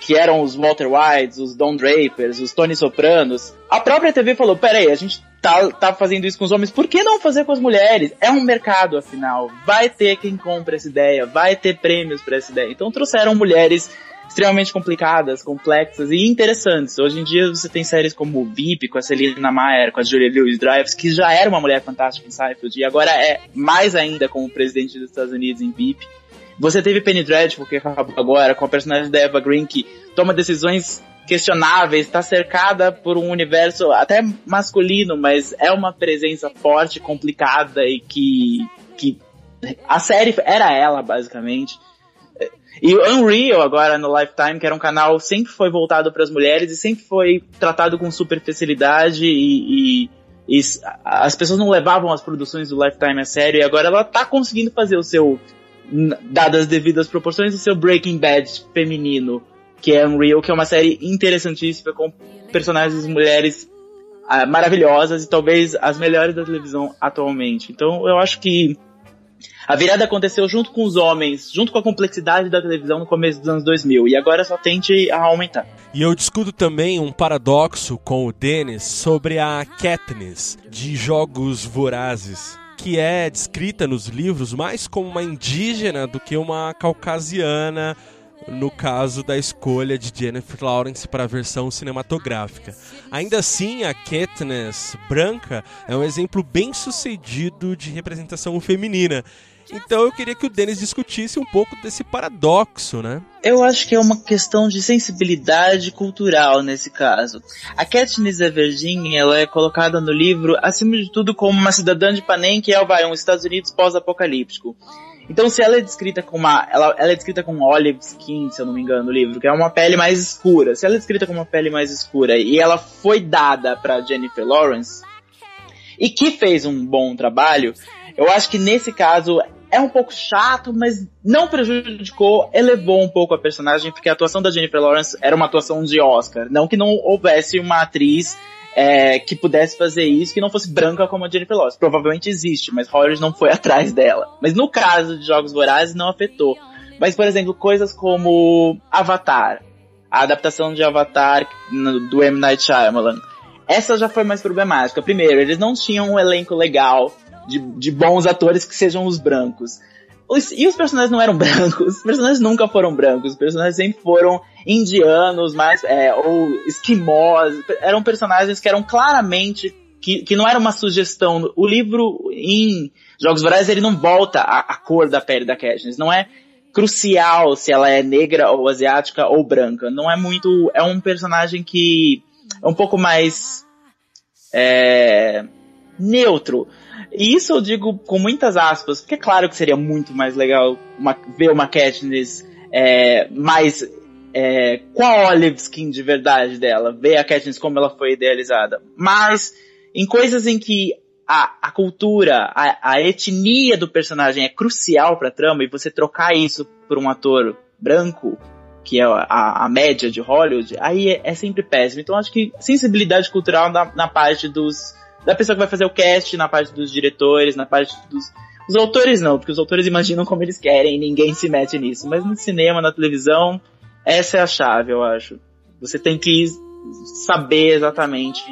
que eram os Walter Whites, os Don Drapers, os Tony Sopranos. A própria TV falou, peraí, a gente tá, tá fazendo isso com os homens, por que não fazer com as mulheres? É um mercado, afinal. Vai ter quem compra essa ideia, vai ter prêmios para essa ideia. Então trouxeram mulheres extremamente complicadas, complexas e interessantes. Hoje em dia você tem séries como VIP, com a Selina Meyer, com a Julia Louis-Dreyfus, que já era uma mulher fantástica em Seinfeld e agora é mais ainda como presidente dos Estados Unidos em VIP. Você teve Penny Dreadful, que acabou agora, com a personagem da Eva Green, que toma decisões questionáveis, está cercada por um universo até masculino, mas é uma presença forte, complicada e que, que a série era ela, basicamente. E o Unreal, agora no Lifetime, que era um canal sempre foi voltado para as mulheres e sempre foi tratado com superficialidade e, e, e, as pessoas não levavam as produções do Lifetime a sério e agora ela tá conseguindo fazer o seu, dadas as devidas proporções, o seu Breaking Bad feminino, que é Unreal, que é uma série interessantíssima com personagens mulheres ah, maravilhosas e talvez as melhores da televisão atualmente. Então eu acho que a virada aconteceu junto com os homens, junto com a complexidade da televisão no começo dos anos 2000, e agora só tende a aumentar. E eu discuto também um paradoxo com o Dennis sobre a Katniss de Jogos Vorazes, que é descrita nos livros mais como uma indígena do que uma caucasiana no caso da escolha de Jennifer Lawrence para a versão cinematográfica. Ainda assim, a Katniss branca é um exemplo bem sucedido de representação feminina então eu queria que o Denis discutisse um pouco desse paradoxo, né? Eu acho que é uma questão de sensibilidade cultural nesse caso. A Katniss Everdeen, ela é colocada no livro, acima de tudo, como uma cidadã de Panem, que é vai, um Estados Unidos pós-apocalíptico. Então, se ela é descrita com uma, ela, ela é descrita com olive skin, se eu não me engano, no livro, que é uma pele mais escura. Se ela é descrita com uma pele mais escura e ela foi dada para Jennifer Lawrence e que fez um bom trabalho, eu acho que nesse caso é um pouco chato, mas não prejudicou, elevou um pouco a personagem, porque a atuação da Jennifer Lawrence era uma atuação de Oscar. Não que não houvesse uma atriz é, que pudesse fazer isso, que não fosse branca como a Jennifer Lawrence. Provavelmente existe, mas Hollywood não foi atrás dela. Mas no caso de Jogos Vorazes, não afetou. Mas, por exemplo, coisas como Avatar, a adaptação de Avatar do M. Night Shyamalan. Essa já foi mais problemática. Primeiro, eles não tinham um elenco legal de, de bons atores que sejam os brancos. Os, e os personagens não eram brancos, os personagens nunca foram brancos, os personagens sempre foram indianos, mais, é, ou esquimós, eram personagens que eram claramente, que, que não era uma sugestão. O livro em Jogos Vorazes, ele não volta a cor da pele da Katniss, não é crucial se ela é negra ou asiática ou branca, não é muito, é um personagem que é um pouco mais, é, neutro. E isso eu digo com muitas aspas, porque é claro que seria muito mais legal uma, ver uma Katniss é, mais é, com a olive skin de verdade dela, ver a Katniss como ela foi idealizada. Mas em coisas em que a, a cultura, a, a etnia do personagem é crucial pra trama e você trocar isso por um ator branco, que é a, a média de Hollywood, aí é, é sempre péssimo. Então acho que sensibilidade cultural na, na parte dos da pessoa que vai fazer o cast, na parte dos diretores, na parte dos. Os autores não, porque os autores imaginam como eles querem e ninguém se mete nisso. Mas no cinema, na televisão, essa é a chave, eu acho. Você tem que saber exatamente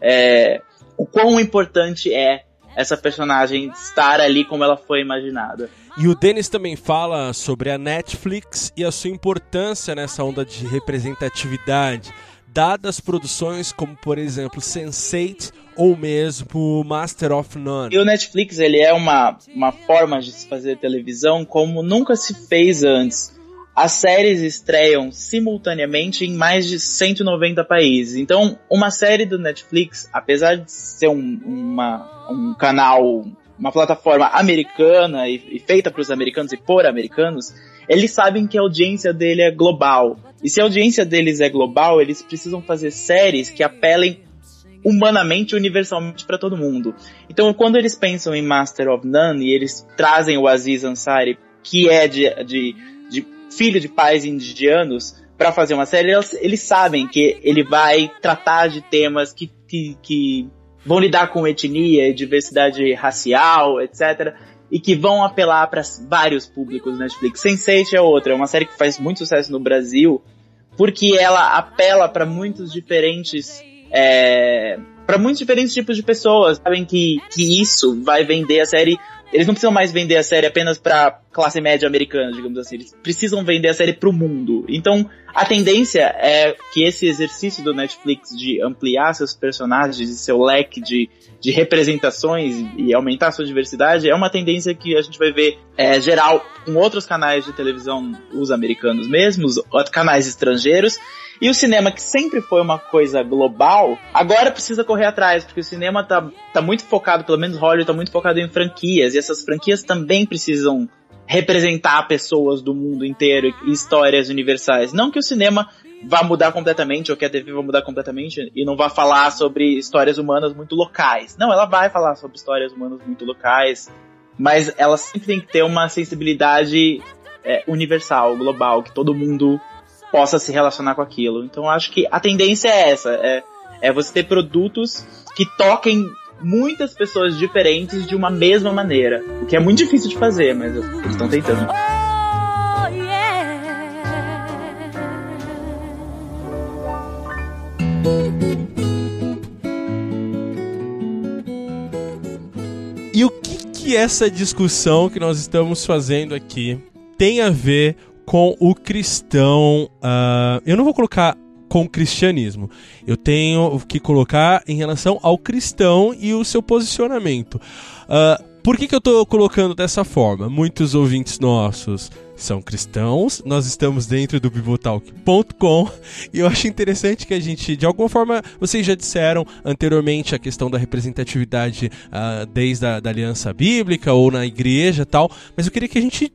é, o quão importante é essa personagem estar ali como ela foi imaginada. E o Denis também fala sobre a Netflix e a sua importância nessa onda de representatividade dadas produções como, por exemplo, Sense8 ou mesmo Master of None. E o Netflix, ele é uma, uma forma de se fazer televisão como nunca se fez antes. As séries estreiam simultaneamente em mais de 190 países. Então, uma série do Netflix, apesar de ser um, uma, um canal, uma plataforma americana e, e feita para os americanos e por americanos, eles sabem que a audiência dele é global. E se a audiência deles é global, eles precisam fazer séries que apelem humanamente, universalmente para todo mundo. Então, quando eles pensam em Master of None e eles trazem o Aziz Ansari, que é de, de, de filho de pais indianos, para fazer uma série, eles, eles, sabem que ele vai tratar de temas que, que, que vão lidar com etnia, diversidade racial, etc. E que vão apelar para vários públicos na Netflix. Sense8 é outra, é uma série que faz muito sucesso no Brasil, porque ela apela para muitos diferentes é, para muitos diferentes tipos de pessoas. Sabem que, que isso vai vender a série. Eles não precisam mais vender a série apenas pra classe média americana, digamos assim. Eles precisam vender a série pro mundo. Então, a tendência é que esse exercício do Netflix de ampliar seus personagens e seu leque de, de representações e aumentar sua diversidade é uma tendência que a gente vai ver é, geral com outros canais de televisão, os americanos mesmos, canais estrangeiros, e o cinema, que sempre foi uma coisa global, agora precisa correr atrás, porque o cinema tá, tá muito focado, pelo menos Hollywood tá muito focado em franquias, e essas franquias também precisam representar pessoas do mundo inteiro e histórias universais. Não que o cinema vá mudar completamente, ou que a TV vá mudar completamente, e não vá falar sobre histórias humanas muito locais. Não, ela vai falar sobre histórias humanas muito locais, mas ela sempre tem que ter uma sensibilidade é, universal, global, que todo mundo possa se relacionar com aquilo. Então acho que a tendência é essa, é, é você ter produtos que toquem muitas pessoas diferentes de uma mesma maneira. O que é muito difícil de fazer, mas eles estão tentando. E o que, que essa discussão que nós estamos fazendo aqui tem a ver com o cristão. Uh, eu não vou colocar com o cristianismo. Eu tenho que colocar em relação ao cristão e o seu posicionamento. Uh, por que, que eu estou colocando dessa forma? Muitos ouvintes nossos são cristãos, nós estamos dentro do bibotalk.com e eu acho interessante que a gente, de alguma forma, vocês já disseram anteriormente a questão da representatividade uh, desde a da aliança bíblica ou na igreja tal, mas eu queria que a gente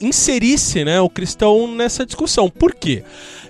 inserisse né, o cristão nessa discussão. Por quê?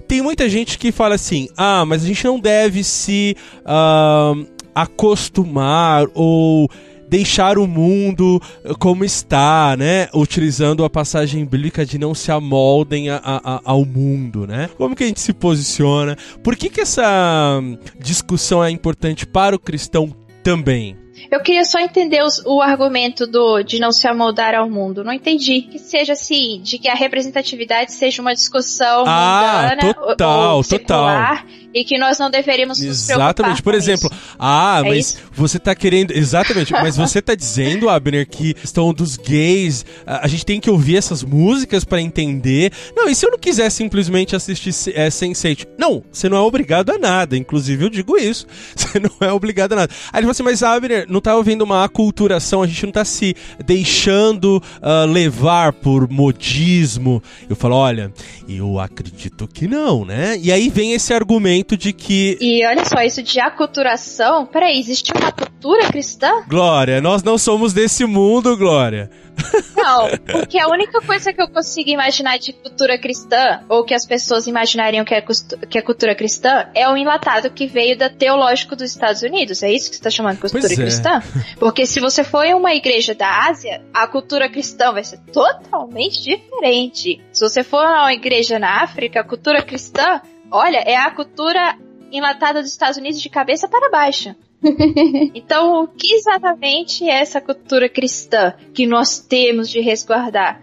Tem muita gente que fala assim: ah, mas a gente não deve se uh, acostumar ou deixar o mundo como está, né? Utilizando a passagem bíblica de não se amoldem a, a, ao mundo, né? Como que a gente se posiciona? Por que, que essa discussão é importante para o cristão também? Eu queria só entender os, o argumento do de não se amoldar ao mundo. Não entendi. Que seja assim, de que a representatividade seja uma discussão ah, mundana total, ou secular, total. E que nós não deveríamos Exatamente. Por exemplo, isso. ah, é mas isso? você tá querendo, exatamente, mas você tá dizendo, Abner, que estão dos gays, a, a, gente tem que ouvir essas músicas para entender. Não, e se eu não quiser simplesmente assistir é, Sense8? Não, você não é obrigado a nada, inclusive eu digo isso. Você não é obrigado a nada. Aí ele assim, mas Abner, não tá ouvindo uma aculturação, a gente não tá se deixando uh, levar por modismo. Eu falo, olha, eu acredito que não, né? E aí vem esse argumento de que. E olha só, isso de aculturação, peraí, existe uma cultura cristã? Glória, nós não somos desse mundo, Glória. Não, porque a única coisa que eu consigo imaginar de cultura cristã, ou que as pessoas imaginariam que é, que é cultura cristã, é o enlatado que veio da Teológico dos Estados Unidos. É isso que você está chamando de cultura é. cristã? Porque se você for em uma igreja da Ásia, a cultura cristã vai ser totalmente diferente. Se você for a uma igreja na África, a cultura cristã, olha, é a cultura enlatada dos Estados Unidos de cabeça para baixo. então, o que exatamente é essa cultura cristã que nós temos de resguardar?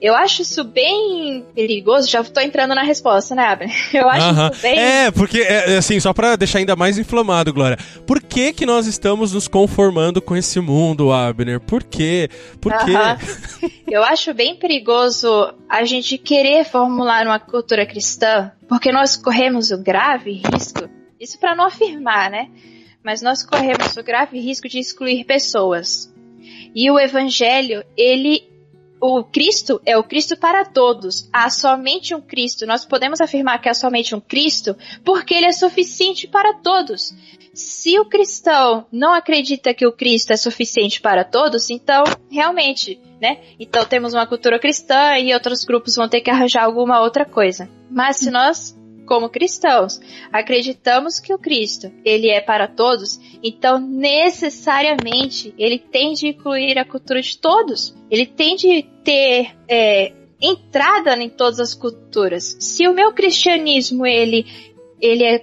Eu acho isso bem perigoso. Já tô entrando na resposta, né, Abner? Eu acho uh -huh. isso bem. É, porque, é, assim, só pra deixar ainda mais inflamado, Glória. Por que que nós estamos nos conformando com esse mundo, Abner? Por quê? Por uh -huh. quê? Eu acho bem perigoso a gente querer formular uma cultura cristã, porque nós corremos o grave risco. Isso para não afirmar, né? mas nós corremos o grave risco de excluir pessoas. E o evangelho, ele o Cristo é o Cristo para todos. Há somente um Cristo. Nós podemos afirmar que há somente um Cristo porque ele é suficiente para todos. Se o cristão não acredita que o Cristo é suficiente para todos, então realmente, né? Então temos uma cultura cristã e outros grupos vão ter que arranjar alguma outra coisa. Mas se nós como cristãos, acreditamos que o Cristo, ele é para todos, então necessariamente ele tem de incluir a cultura de todos. Ele tem de ter é, entrada em todas as culturas. Se o meu cristianismo ele, ele é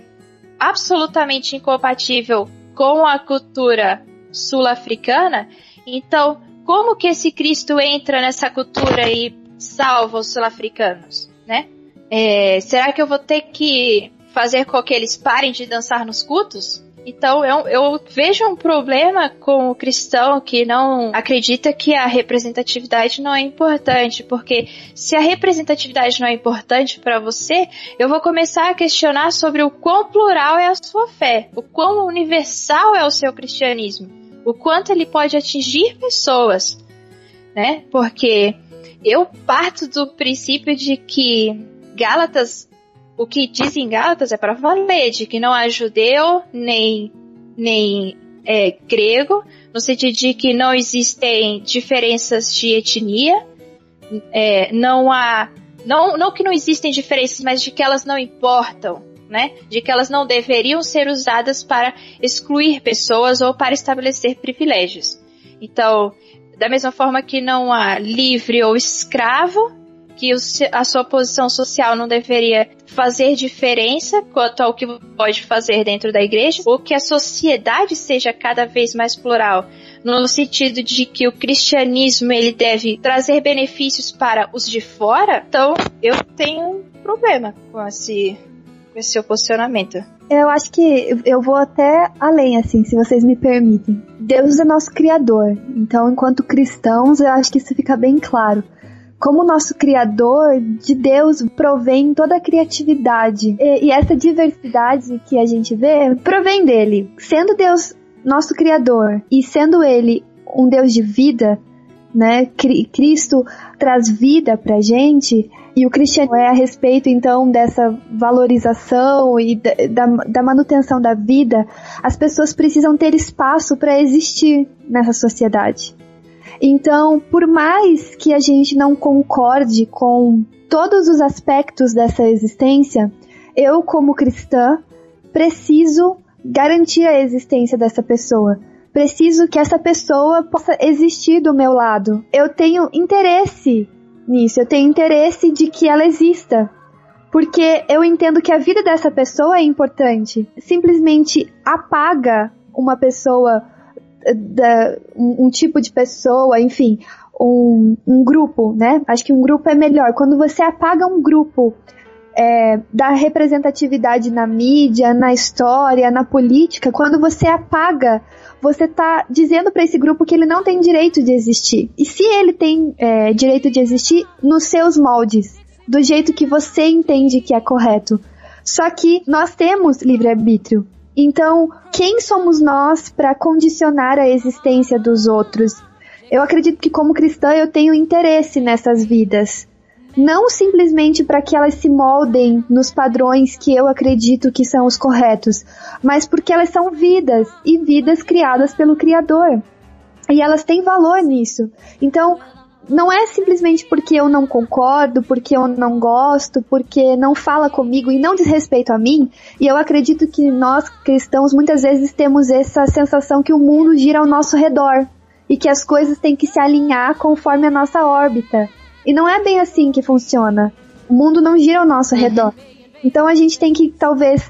absolutamente incompatível com a cultura sul-africana, então como que esse Cristo entra nessa cultura e salva os sul-africanos, né? É, será que eu vou ter que fazer com que eles parem de dançar nos cultos? Então eu, eu, vejo um problema com o cristão que não acredita que a representatividade não é importante, porque se a representatividade não é importante para você, eu vou começar a questionar sobre o quão plural é a sua fé, o quão universal é o seu cristianismo, o quanto ele pode atingir pessoas, né? Porque eu parto do princípio de que Gálatas, o que diz em Gálatas é para valer, de que não há judeu nem, nem é, grego, no sentido de que não existem diferenças de etnia, é, não há. Não, não que não existem diferenças, mas de que elas não importam, né? De que elas não deveriam ser usadas para excluir pessoas ou para estabelecer privilégios. Então, da mesma forma que não há livre ou escravo, que a sua posição social não deveria fazer diferença quanto ao que pode fazer dentro da igreja, ou que a sociedade seja cada vez mais plural, no sentido de que o cristianismo ele deve trazer benefícios para os de fora. Então, eu tenho um problema com esse, com esse seu posicionamento. Eu acho que eu vou até além, assim, se vocês me permitem. Deus é nosso Criador. Então, enquanto cristãos, eu acho que isso fica bem claro como nosso Criador, de Deus, provém toda a criatividade. E, e, essa diversidade que a gente vê provém dele. Sendo Deus nosso Criador e sendo Ele um Deus de vida, né? Cristo traz vida pra gente. E o cristianismo é a respeito, então, dessa valorização e da, da manutenção da vida. As pessoas precisam ter espaço para existir nessa sociedade. Então, por mais que a gente não concorde com todos os aspectos dessa existência, eu, como cristã, preciso garantir a existência dessa pessoa. Preciso que essa pessoa possa existir do meu lado. Eu tenho interesse nisso, eu tenho interesse de que ela exista. Porque eu entendo que a vida dessa pessoa é importante. Simplesmente apaga uma pessoa da, um, um, tipo de pessoa, enfim, um, um grupo, né? Acho que um grupo é melhor. Quando você apaga um grupo é, da representatividade na mídia, na história, na política, quando você apaga, você está dizendo para esse grupo que ele não tem direito de existir. E se ele tem é, direito de existir, nos seus moldes, do jeito que você entende que é correto. Só que nós temos livre-arbítrio. Então, quem somos nós para condicionar a existência dos outros? Eu acredito que, como cristã, eu tenho interesse nessas vidas. Não simplesmente para que elas se moldem nos padrões que eu acredito que são os corretos, mas porque elas são vidas e vidas criadas pelo Criador. E elas têm valor nisso. Então, não é simplesmente porque eu não concordo, porque eu não gosto, porque não fala comigo e não diz respeito a mim. E eu acredito que nós cristãos muitas vezes temos essa sensação que o mundo gira ao nosso redor e que as coisas têm que se alinhar conforme a nossa órbita. E não é bem assim que funciona. O mundo não gira ao nosso redor. Então a gente tem que talvez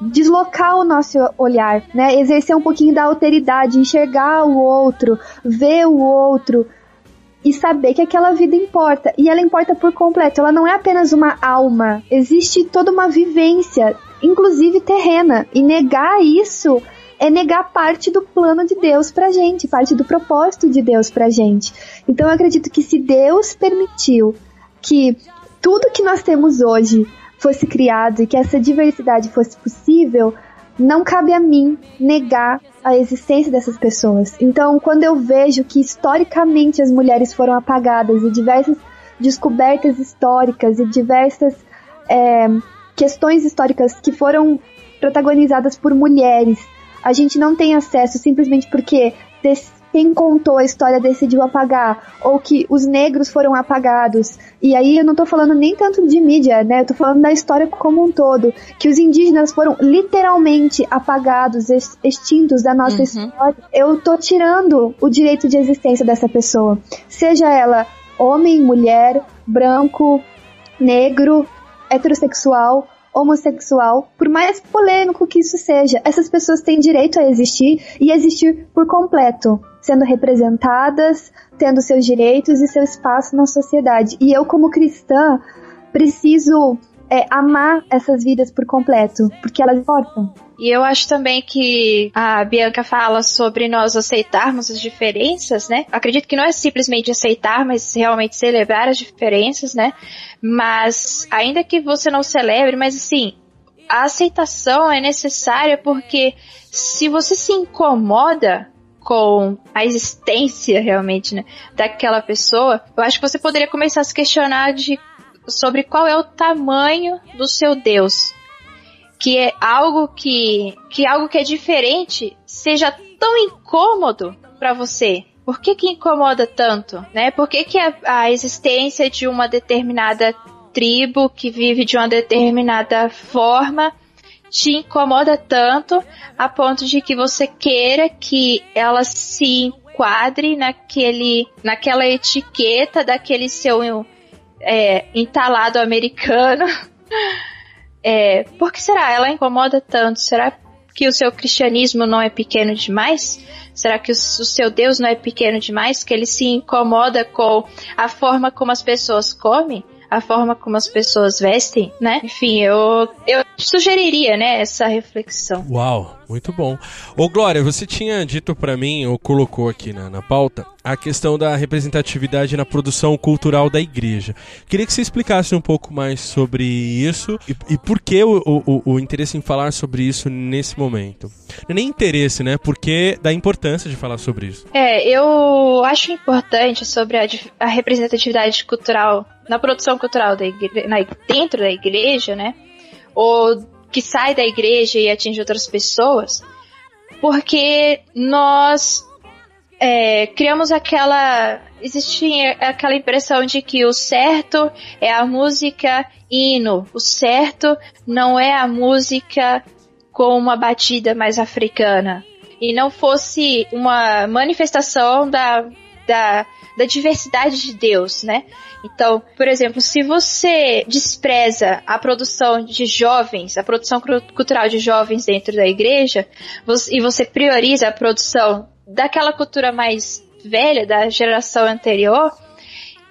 deslocar o nosso olhar, né? Exercer um pouquinho da alteridade, enxergar o outro, ver o outro, e saber que aquela vida importa. E ela importa por completo. Ela não é apenas uma alma. Existe toda uma vivência, inclusive terrena. E negar isso é negar parte do plano de Deus pra gente, parte do propósito de Deus pra gente. Então eu acredito que se Deus permitiu que tudo que nós temos hoje fosse criado e que essa diversidade fosse possível, não cabe a mim negar a existência dessas pessoas. Então, quando eu vejo que historicamente as mulheres foram apagadas e diversas descobertas históricas e diversas é, questões históricas que foram protagonizadas por mulheres, a gente não tem acesso simplesmente porque quem contou a história decidiu apagar, ou que os negros foram apagados. E aí eu não tô falando nem tanto de mídia, né? Eu tô falando da história como um todo, que os indígenas foram literalmente apagados, extintos da nossa uhum. história. Eu tô tirando o direito de existência dessa pessoa, seja ela homem, mulher, branco, negro, heterossexual, homossexual, por mais polêmico que isso seja, essas pessoas têm direito a existir e existir por completo, sendo representadas, tendo seus direitos e seu espaço na sociedade. E eu, como cristã, preciso é, amar essas vidas por completo, porque elas importam. E eu acho também que a Bianca fala sobre nós aceitarmos as diferenças, né? Acredito que não é simplesmente aceitar, mas realmente celebrar as diferenças, né? Mas ainda que você não celebre, mas assim, a aceitação é necessária porque se você se incomoda com a existência realmente, né, daquela pessoa, eu acho que você poderia começar a se questionar de sobre qual é o tamanho do seu Deus, que é algo que que algo que é diferente seja tão incômodo para você. Por que que incomoda tanto, né? Por que que a, a existência de uma determinada tribo que vive de uma determinada forma te incomoda tanto a ponto de que você queira que ela se enquadre naquele, naquela etiqueta daquele seu é, entalado americano É, por que será? Ela incomoda tanto? Será que o seu cristianismo não é pequeno demais? Será que o, o seu Deus não é pequeno demais? Que ele se incomoda com a forma como as pessoas comem? A forma como as pessoas vestem, né? Enfim, eu, eu sugeriria, né, essa reflexão. Uau, muito bom. Ô Glória, você tinha dito para mim, ou colocou aqui na, na pauta, a questão da representatividade na produção cultural da igreja. Queria que você explicasse um pouco mais sobre isso e, e por que o, o, o, interesse em falar sobre isso nesse momento. Não é nem interesse, né? Porque da importância de falar sobre isso. É, eu acho importante sobre a, a representatividade cultural na produção cultural da igre... na, dentro da igreja, né? Ou que sai da igreja e atinge outras pessoas, porque nós é, criamos aquela. Existia aquela impressão de que o certo é a música hino, o certo não é a música com uma batida mais africana. E não fosse uma manifestação da, da, da diversidade de Deus, né? Então, por exemplo, se você despreza a produção de jovens, a produção cultural de jovens dentro da igreja, e você prioriza a produção daquela cultura mais velha, da geração anterior,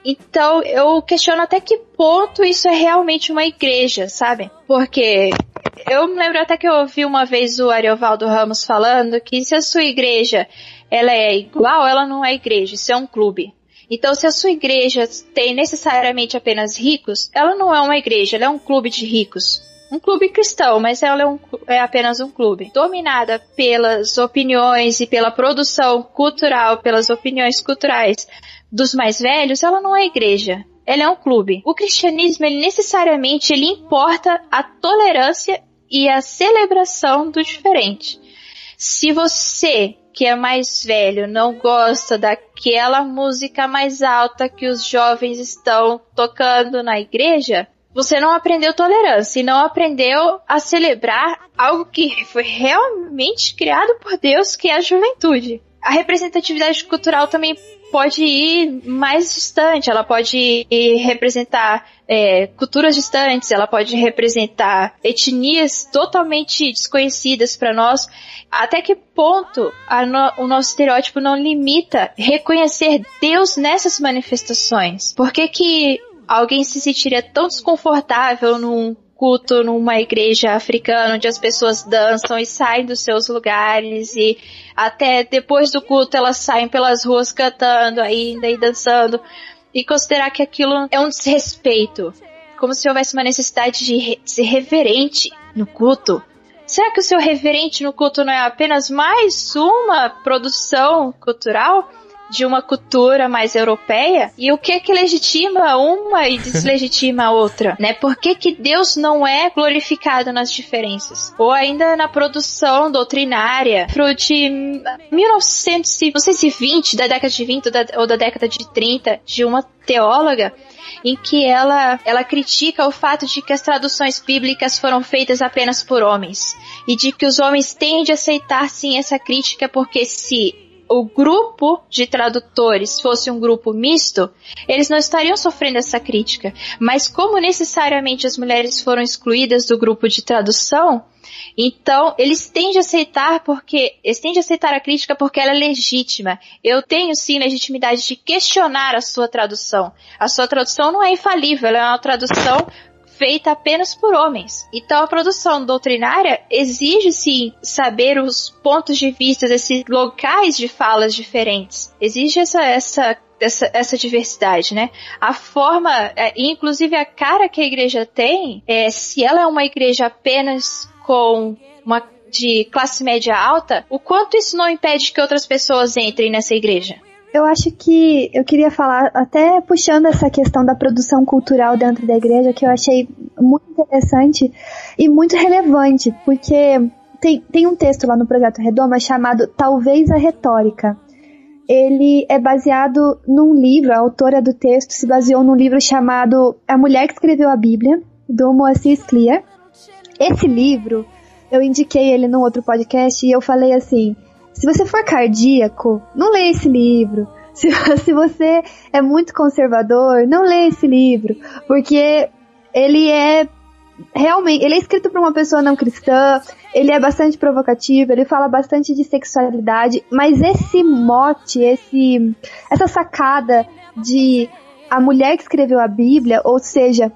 então eu questiono até que ponto isso é realmente uma igreja, sabe? Porque eu me lembro até que eu ouvi uma vez o Ariovaldo Ramos falando que se a sua igreja ela é igual, ela não é igreja, isso é um clube. Então, se a sua igreja tem necessariamente apenas ricos, ela não é uma igreja, ela é um clube de ricos. Um clube cristão, mas ela é, um, é apenas um clube. Dominada pelas opiniões e pela produção cultural, pelas opiniões culturais dos mais velhos, ela não é igreja. Ela é um clube. O cristianismo, ele necessariamente, ele importa a tolerância e a celebração do diferente. Se você que é mais velho não gosta daquela música mais alta que os jovens estão tocando na igreja, você não aprendeu tolerância e não aprendeu a celebrar algo que foi realmente criado por Deus, que é a juventude. A representatividade cultural também pode ir mais distante, ela pode representar é, culturas distantes, ela pode representar etnias totalmente desconhecidas para nós. Até que ponto no, o nosso estereótipo não limita reconhecer Deus nessas manifestações? Por que, que alguém se sentiria tão desconfortável num culto numa igreja africana onde as pessoas dançam e saem dos seus lugares e até depois do culto elas saem pelas ruas cantando ainda e dançando e considerar que aquilo é um desrespeito, como se houvesse uma necessidade de ser reverente no culto. Será que o seu reverente no culto não é apenas mais uma produção cultural? De uma cultura mais europeia e o que que legitima uma e deslegitima a outra, né? Por que que Deus não é glorificado nas diferenças? Ou ainda na produção doutrinária pro de 1920, da década de 20 ou da, década de 30, de uma teóloga em que ela, ela critica o fato de que as traduções bíblicas foram feitas apenas por homens e de que os homens têm de aceitar sim essa crítica porque se o grupo de tradutores fosse um grupo misto, eles não estariam sofrendo essa crítica. Mas como necessariamente as mulheres foram excluídas do grupo de tradução, então, eles têm de aceitar porque eles têm de aceitar a crítica porque ela é legítima. Eu tenho sim legitimidade de questionar a sua tradução. A sua tradução não é infalível, ela é uma tradução feita apenas por homens. Então a produção doutrinária exige sim saber os pontos de vista desses locais de falas diferentes. Exige essa essa essa, essa diversidade, né? A forma, é, inclusive a cara que a igreja tem, é, se ela é uma igreja apenas com uma de classe média alta, o quanto isso não impede que outras pessoas entrem nessa igreja? Eu acho que eu queria falar, até puxando essa questão da produção cultural dentro da igreja, que eu achei muito interessante e muito relevante, porque tem, tem um texto lá no Projeto Redoma chamado Talvez a Retórica. Ele é baseado num livro, a autora do texto se baseou num livro chamado A Mulher que Escreveu a Bíblia, do Moacir Clear. Esse livro, eu indiquei ele num outro podcast e eu falei assim: se você for cardíaco, não lê esse livro. Se, se você é muito conservador, não lê esse livro, porque ele é realmente, ele é escrito por uma pessoa não cristã, ele é bastante provocativo, ele fala bastante de sexualidade, mas esse mote, esse essa sacada de a mulher que escreveu a Bíblia, ou seja,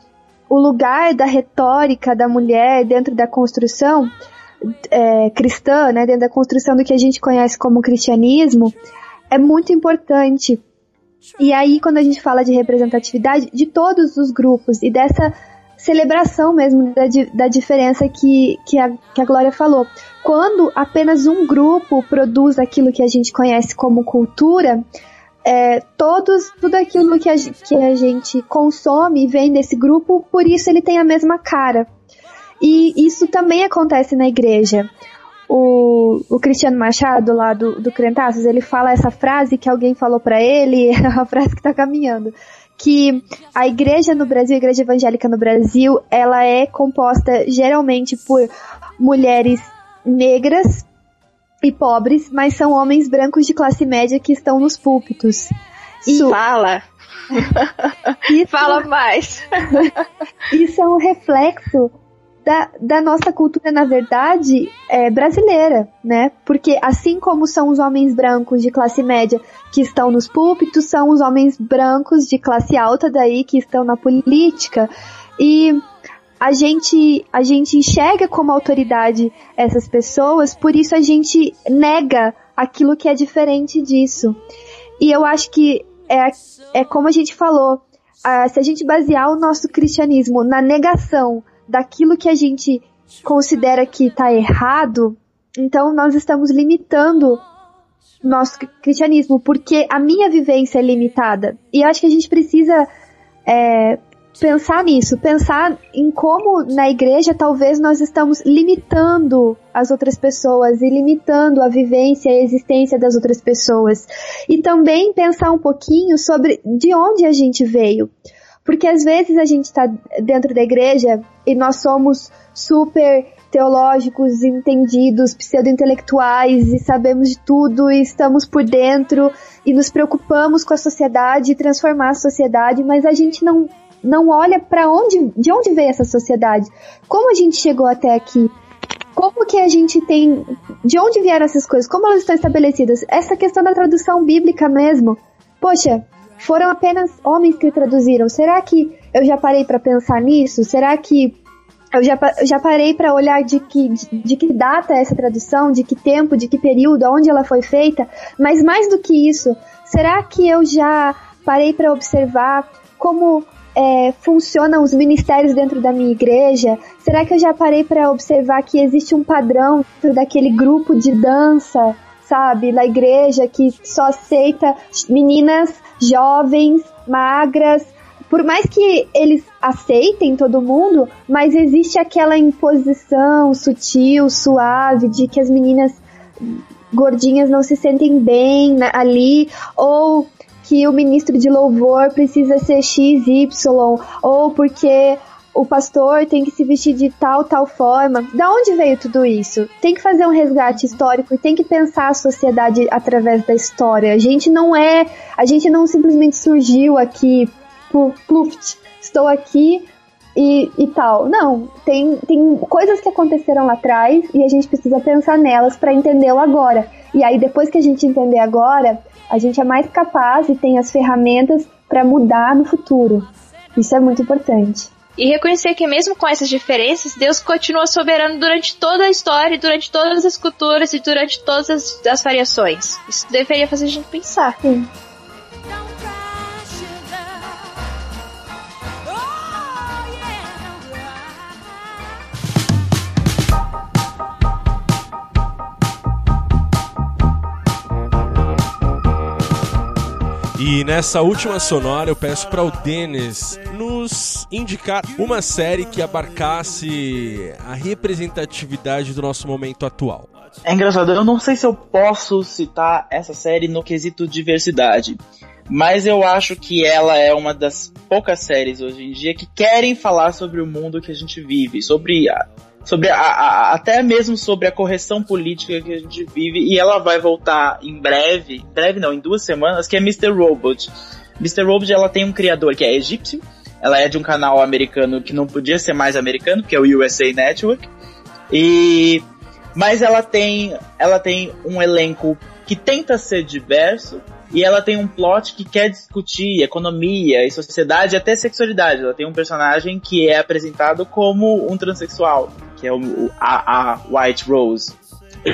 o lugar da retórica da mulher dentro da construção, é, cristã, né, dentro da construção do que a gente conhece como cristianismo, é muito importante. E aí, quando a gente fala de representatividade de todos os grupos e dessa celebração mesmo da, da diferença que, que, a, que a Glória falou. Quando apenas um grupo produz aquilo que a gente conhece como cultura, é, todos, tudo aquilo que a, que a gente consome vem desse grupo, por isso ele tem a mesma cara. E isso também acontece na igreja. O, o Cristiano Machado, lá do, do Crentaços, ele fala essa frase que alguém falou para ele, é a frase que tá caminhando, que a igreja no Brasil, a igreja evangélica no Brasil, ela é composta geralmente por mulheres negras e pobres, mas são homens brancos de classe média que estão nos púlpitos. E Fala! Isso, Fala mais! isso é um reflexo da, da nossa cultura, na verdade, é, brasileira, né? Porque assim como são os homens brancos de classe média que estão nos púlpitos, são os homens brancos de classe alta daí que estão na política. E a gente, a gente enxerga como autoridade essas pessoas, por isso a gente nega aquilo que é diferente disso. E eu acho que é, é como a gente falou, se a gente basear o nosso cristianismo na negação daquilo que a gente considera que está errado, então nós estamos limitando nosso cristianismo, porque a minha vivência é limitada. E eu acho que a gente precisa é, pensar nisso, pensar em como na igreja talvez nós estamos limitando as outras pessoas e limitando a vivência e a existência das outras pessoas. E também pensar um pouquinho sobre de onde a gente veio. Porque às vezes a gente está dentro da igreja e nós somos super teológicos, entendidos, pseudo-intelectuais e sabemos de tudo e estamos por dentro e nos preocupamos com a sociedade e transformar a sociedade, mas a gente não, não olha para onde, de onde veio essa sociedade, como a gente chegou até aqui, como que a gente tem, de onde vieram essas coisas, como elas estão estabelecidas, essa questão da tradução bíblica mesmo. Poxa, foram apenas homens que traduziram. Será que eu já parei para pensar nisso? Será que eu já, já parei para olhar de que, de, de, que data é essa tradução, de que tempo, de que período, onde ela foi feita? Mas mais do que isso, será que eu já parei para observar como é, funcionam os ministérios dentro da minha igreja? Será que eu já parei para observar que existe um padrão dentro daquele grupo de dança? Sabe? Na igreja que só aceita meninas jovens, magras. Por mais que eles aceitem todo mundo, mas existe aquela imposição sutil, suave, de que as meninas gordinhas não se sentem bem ali, ou que o ministro de louvor precisa ser XY, ou porque o pastor tem que se vestir de tal, tal forma. Da onde veio tudo isso? Tem que fazer um resgate histórico e tem que pensar a sociedade através da história. A gente não é, a gente não simplesmente surgiu aqui por pluft, estou aqui e, e tal. Não, tem, tem coisas que aconteceram lá atrás e a gente precisa pensar nelas para entendê-lo agora. E aí depois que a gente entender agora, a gente é mais capaz e tem as ferramentas para mudar no futuro. Isso é muito importante e reconhecer que mesmo com essas diferenças, Deus continua soberano durante toda a história, durante todas as culturas e durante todas as, as variações. Isso deveria fazer a gente pensar. Sim. E nessa última sonora eu peço para o Denis nos indicar uma série que abarcasse a representatividade do nosso momento atual. É engraçado, eu não sei se eu posso citar essa série no quesito diversidade, mas eu acho que ela é uma das poucas séries hoje em dia que querem falar sobre o mundo que a gente vive, sobre a, sobre a, a, até mesmo sobre a correção política que a gente vive e ela vai voltar em breve, breve não, em duas semanas, que é Mr. Robot. Mr. Robot ela tem um criador que é egípcio, ela é de um canal americano que não podia ser mais americano, que é o USA Network. E mas ela tem ela tem um elenco que tenta ser diverso e ela tem um plot que quer discutir economia e sociedade até sexualidade. Ela tem um personagem que é apresentado como um transexual que é o, a, a White Rose.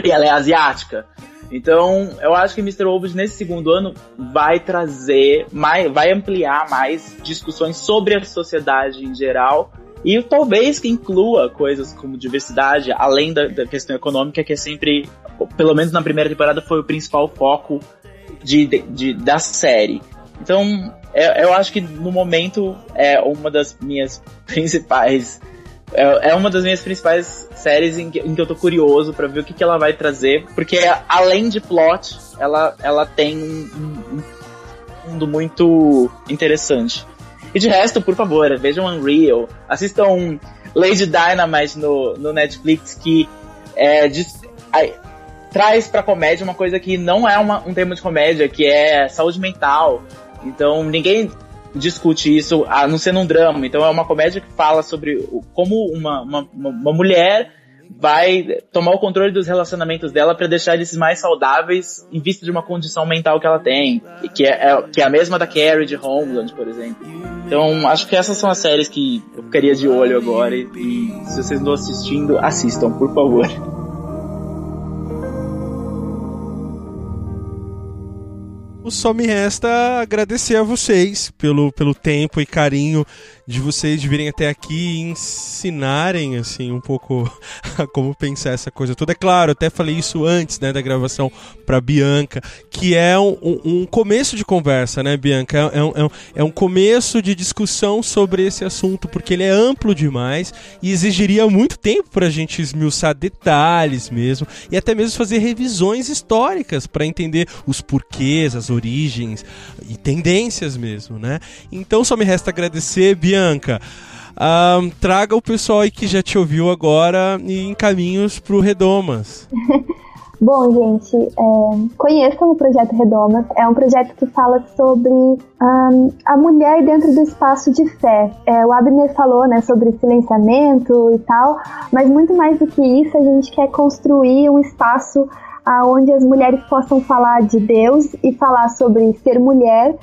E ela é asiática. Então, eu acho que Mr. Obed nesse segundo ano vai trazer mais, vai ampliar mais discussões sobre a sociedade em geral e talvez que inclua coisas como diversidade, além da, da questão econômica, que é sempre, pelo menos na primeira temporada, foi o principal foco de, de, de da série. Então, eu, eu acho que no momento é uma das minhas principais é, é uma das minhas principais séries em que, em que eu tô curioso para ver o que, que ela vai trazer, porque além de plot, ela, ela tem um, um mundo muito interessante. E de resto, por favor, vejam Unreal, assistam Lady Dynamite no, no Netflix, que é, diz, traz pra comédia uma coisa que não é uma, um tema de comédia, que é saúde mental. Então, ninguém discute isso a não ser num drama. Então é uma comédia que fala sobre como uma, uma, uma mulher vai tomar o controle dos relacionamentos dela para deixar eles mais saudáveis em vista de uma condição mental que ela tem, que é, é, que é a mesma da Carrie de Homeland, por exemplo. Então, acho que essas são as séries que eu ficaria de olho agora e, e se vocês não assistindo, assistam, por favor. Só me resta agradecer a vocês pelo, pelo tempo e carinho de vocês virem até aqui e ensinarem, assim, um pouco como pensar essa coisa toda. É claro, até falei isso antes, né, da gravação para Bianca, que é um, um, começo de conversa, né, Bianca? É, é, um, é um começo de discussão sobre esse assunto, porque ele é amplo demais e exigiria muito tempo para a gente esmiuçar detalhes mesmo e até mesmo fazer revisões históricas para entender os porquês, as origens e tendências mesmo, né? Então só me resta agradecer, Bianca Bianca. Traga o pessoal aí que já te ouviu agora e em caminhos pro Redomas. Bom, gente, é, conheçam o Projeto Redomas. É um projeto que fala sobre um, a mulher dentro do espaço de fé. É, o Abner falou né, sobre silenciamento e tal, mas muito mais do que isso, a gente quer construir um espaço onde as mulheres possam falar de Deus e falar sobre ser mulher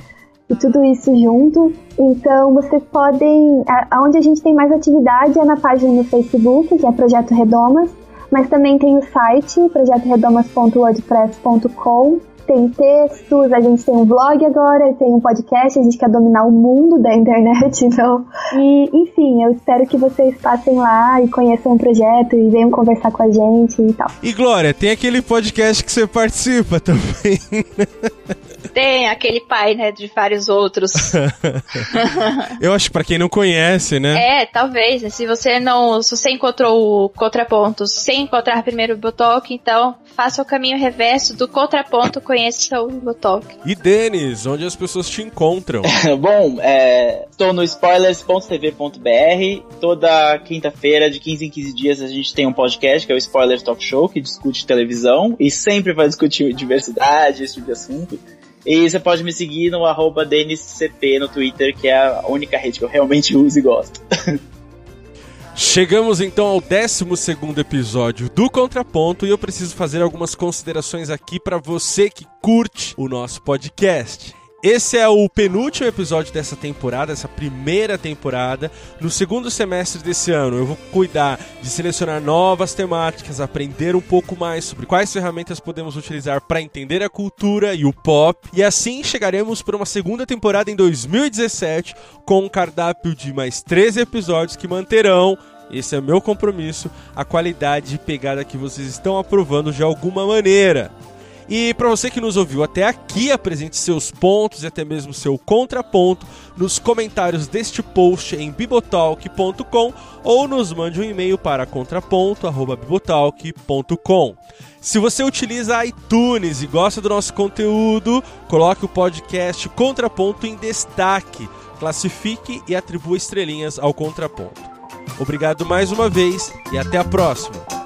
e tudo isso junto. Então vocês podem. Onde a gente tem mais atividade é na página no Facebook, que é Projeto Redomas, mas também tem o site projetoredomas.wordpress.com tem textos, a gente tem um blog agora, tem um podcast, a gente quer dominar o mundo da internet, então. E, enfim, eu espero que vocês passem lá e conheçam o projeto e venham conversar com a gente e tal. E Glória, tem aquele podcast que você participa também. Tem aquele pai, né, de vários outros. eu acho que pra quem não conhece, né? É, talvez. Né? Se você não. Se você encontrou o contraponto sem encontrar primeiro o Botok, então faça o caminho reverso do contraponto, conheça o Botok. E Denis, onde as pessoas te encontram? Bom, é, estou no spoilers.tv.br. Toda quinta-feira, de 15 em 15 dias, a gente tem um podcast que é o Spoilers Talk Show, que discute televisão e sempre vai discutir diversidade, esse tipo de assunto. E você pode me seguir no arroba DenisCP no Twitter, que é a única rede que eu realmente uso e gosto. Chegamos então ao 12 episódio do Contraponto e eu preciso fazer algumas considerações aqui para você que curte o nosso podcast. Esse é o penúltimo episódio dessa temporada, essa primeira temporada. No segundo semestre desse ano, eu vou cuidar de selecionar novas temáticas, aprender um pouco mais sobre quais ferramentas podemos utilizar para entender a cultura e o pop. E assim chegaremos para uma segunda temporada em 2017 com um cardápio de mais 13 episódios que manterão esse é meu compromisso, a qualidade e pegada que vocês estão aprovando de alguma maneira. E para você que nos ouviu até aqui, apresente seus pontos e até mesmo seu contraponto nos comentários deste post em bibotalk.com ou nos mande um e-mail para contraponto@bibotalk.com. Se você utiliza iTunes e gosta do nosso conteúdo, coloque o podcast Contraponto em destaque, classifique e atribua estrelinhas ao contraponto. Obrigado mais uma vez e até a próxima.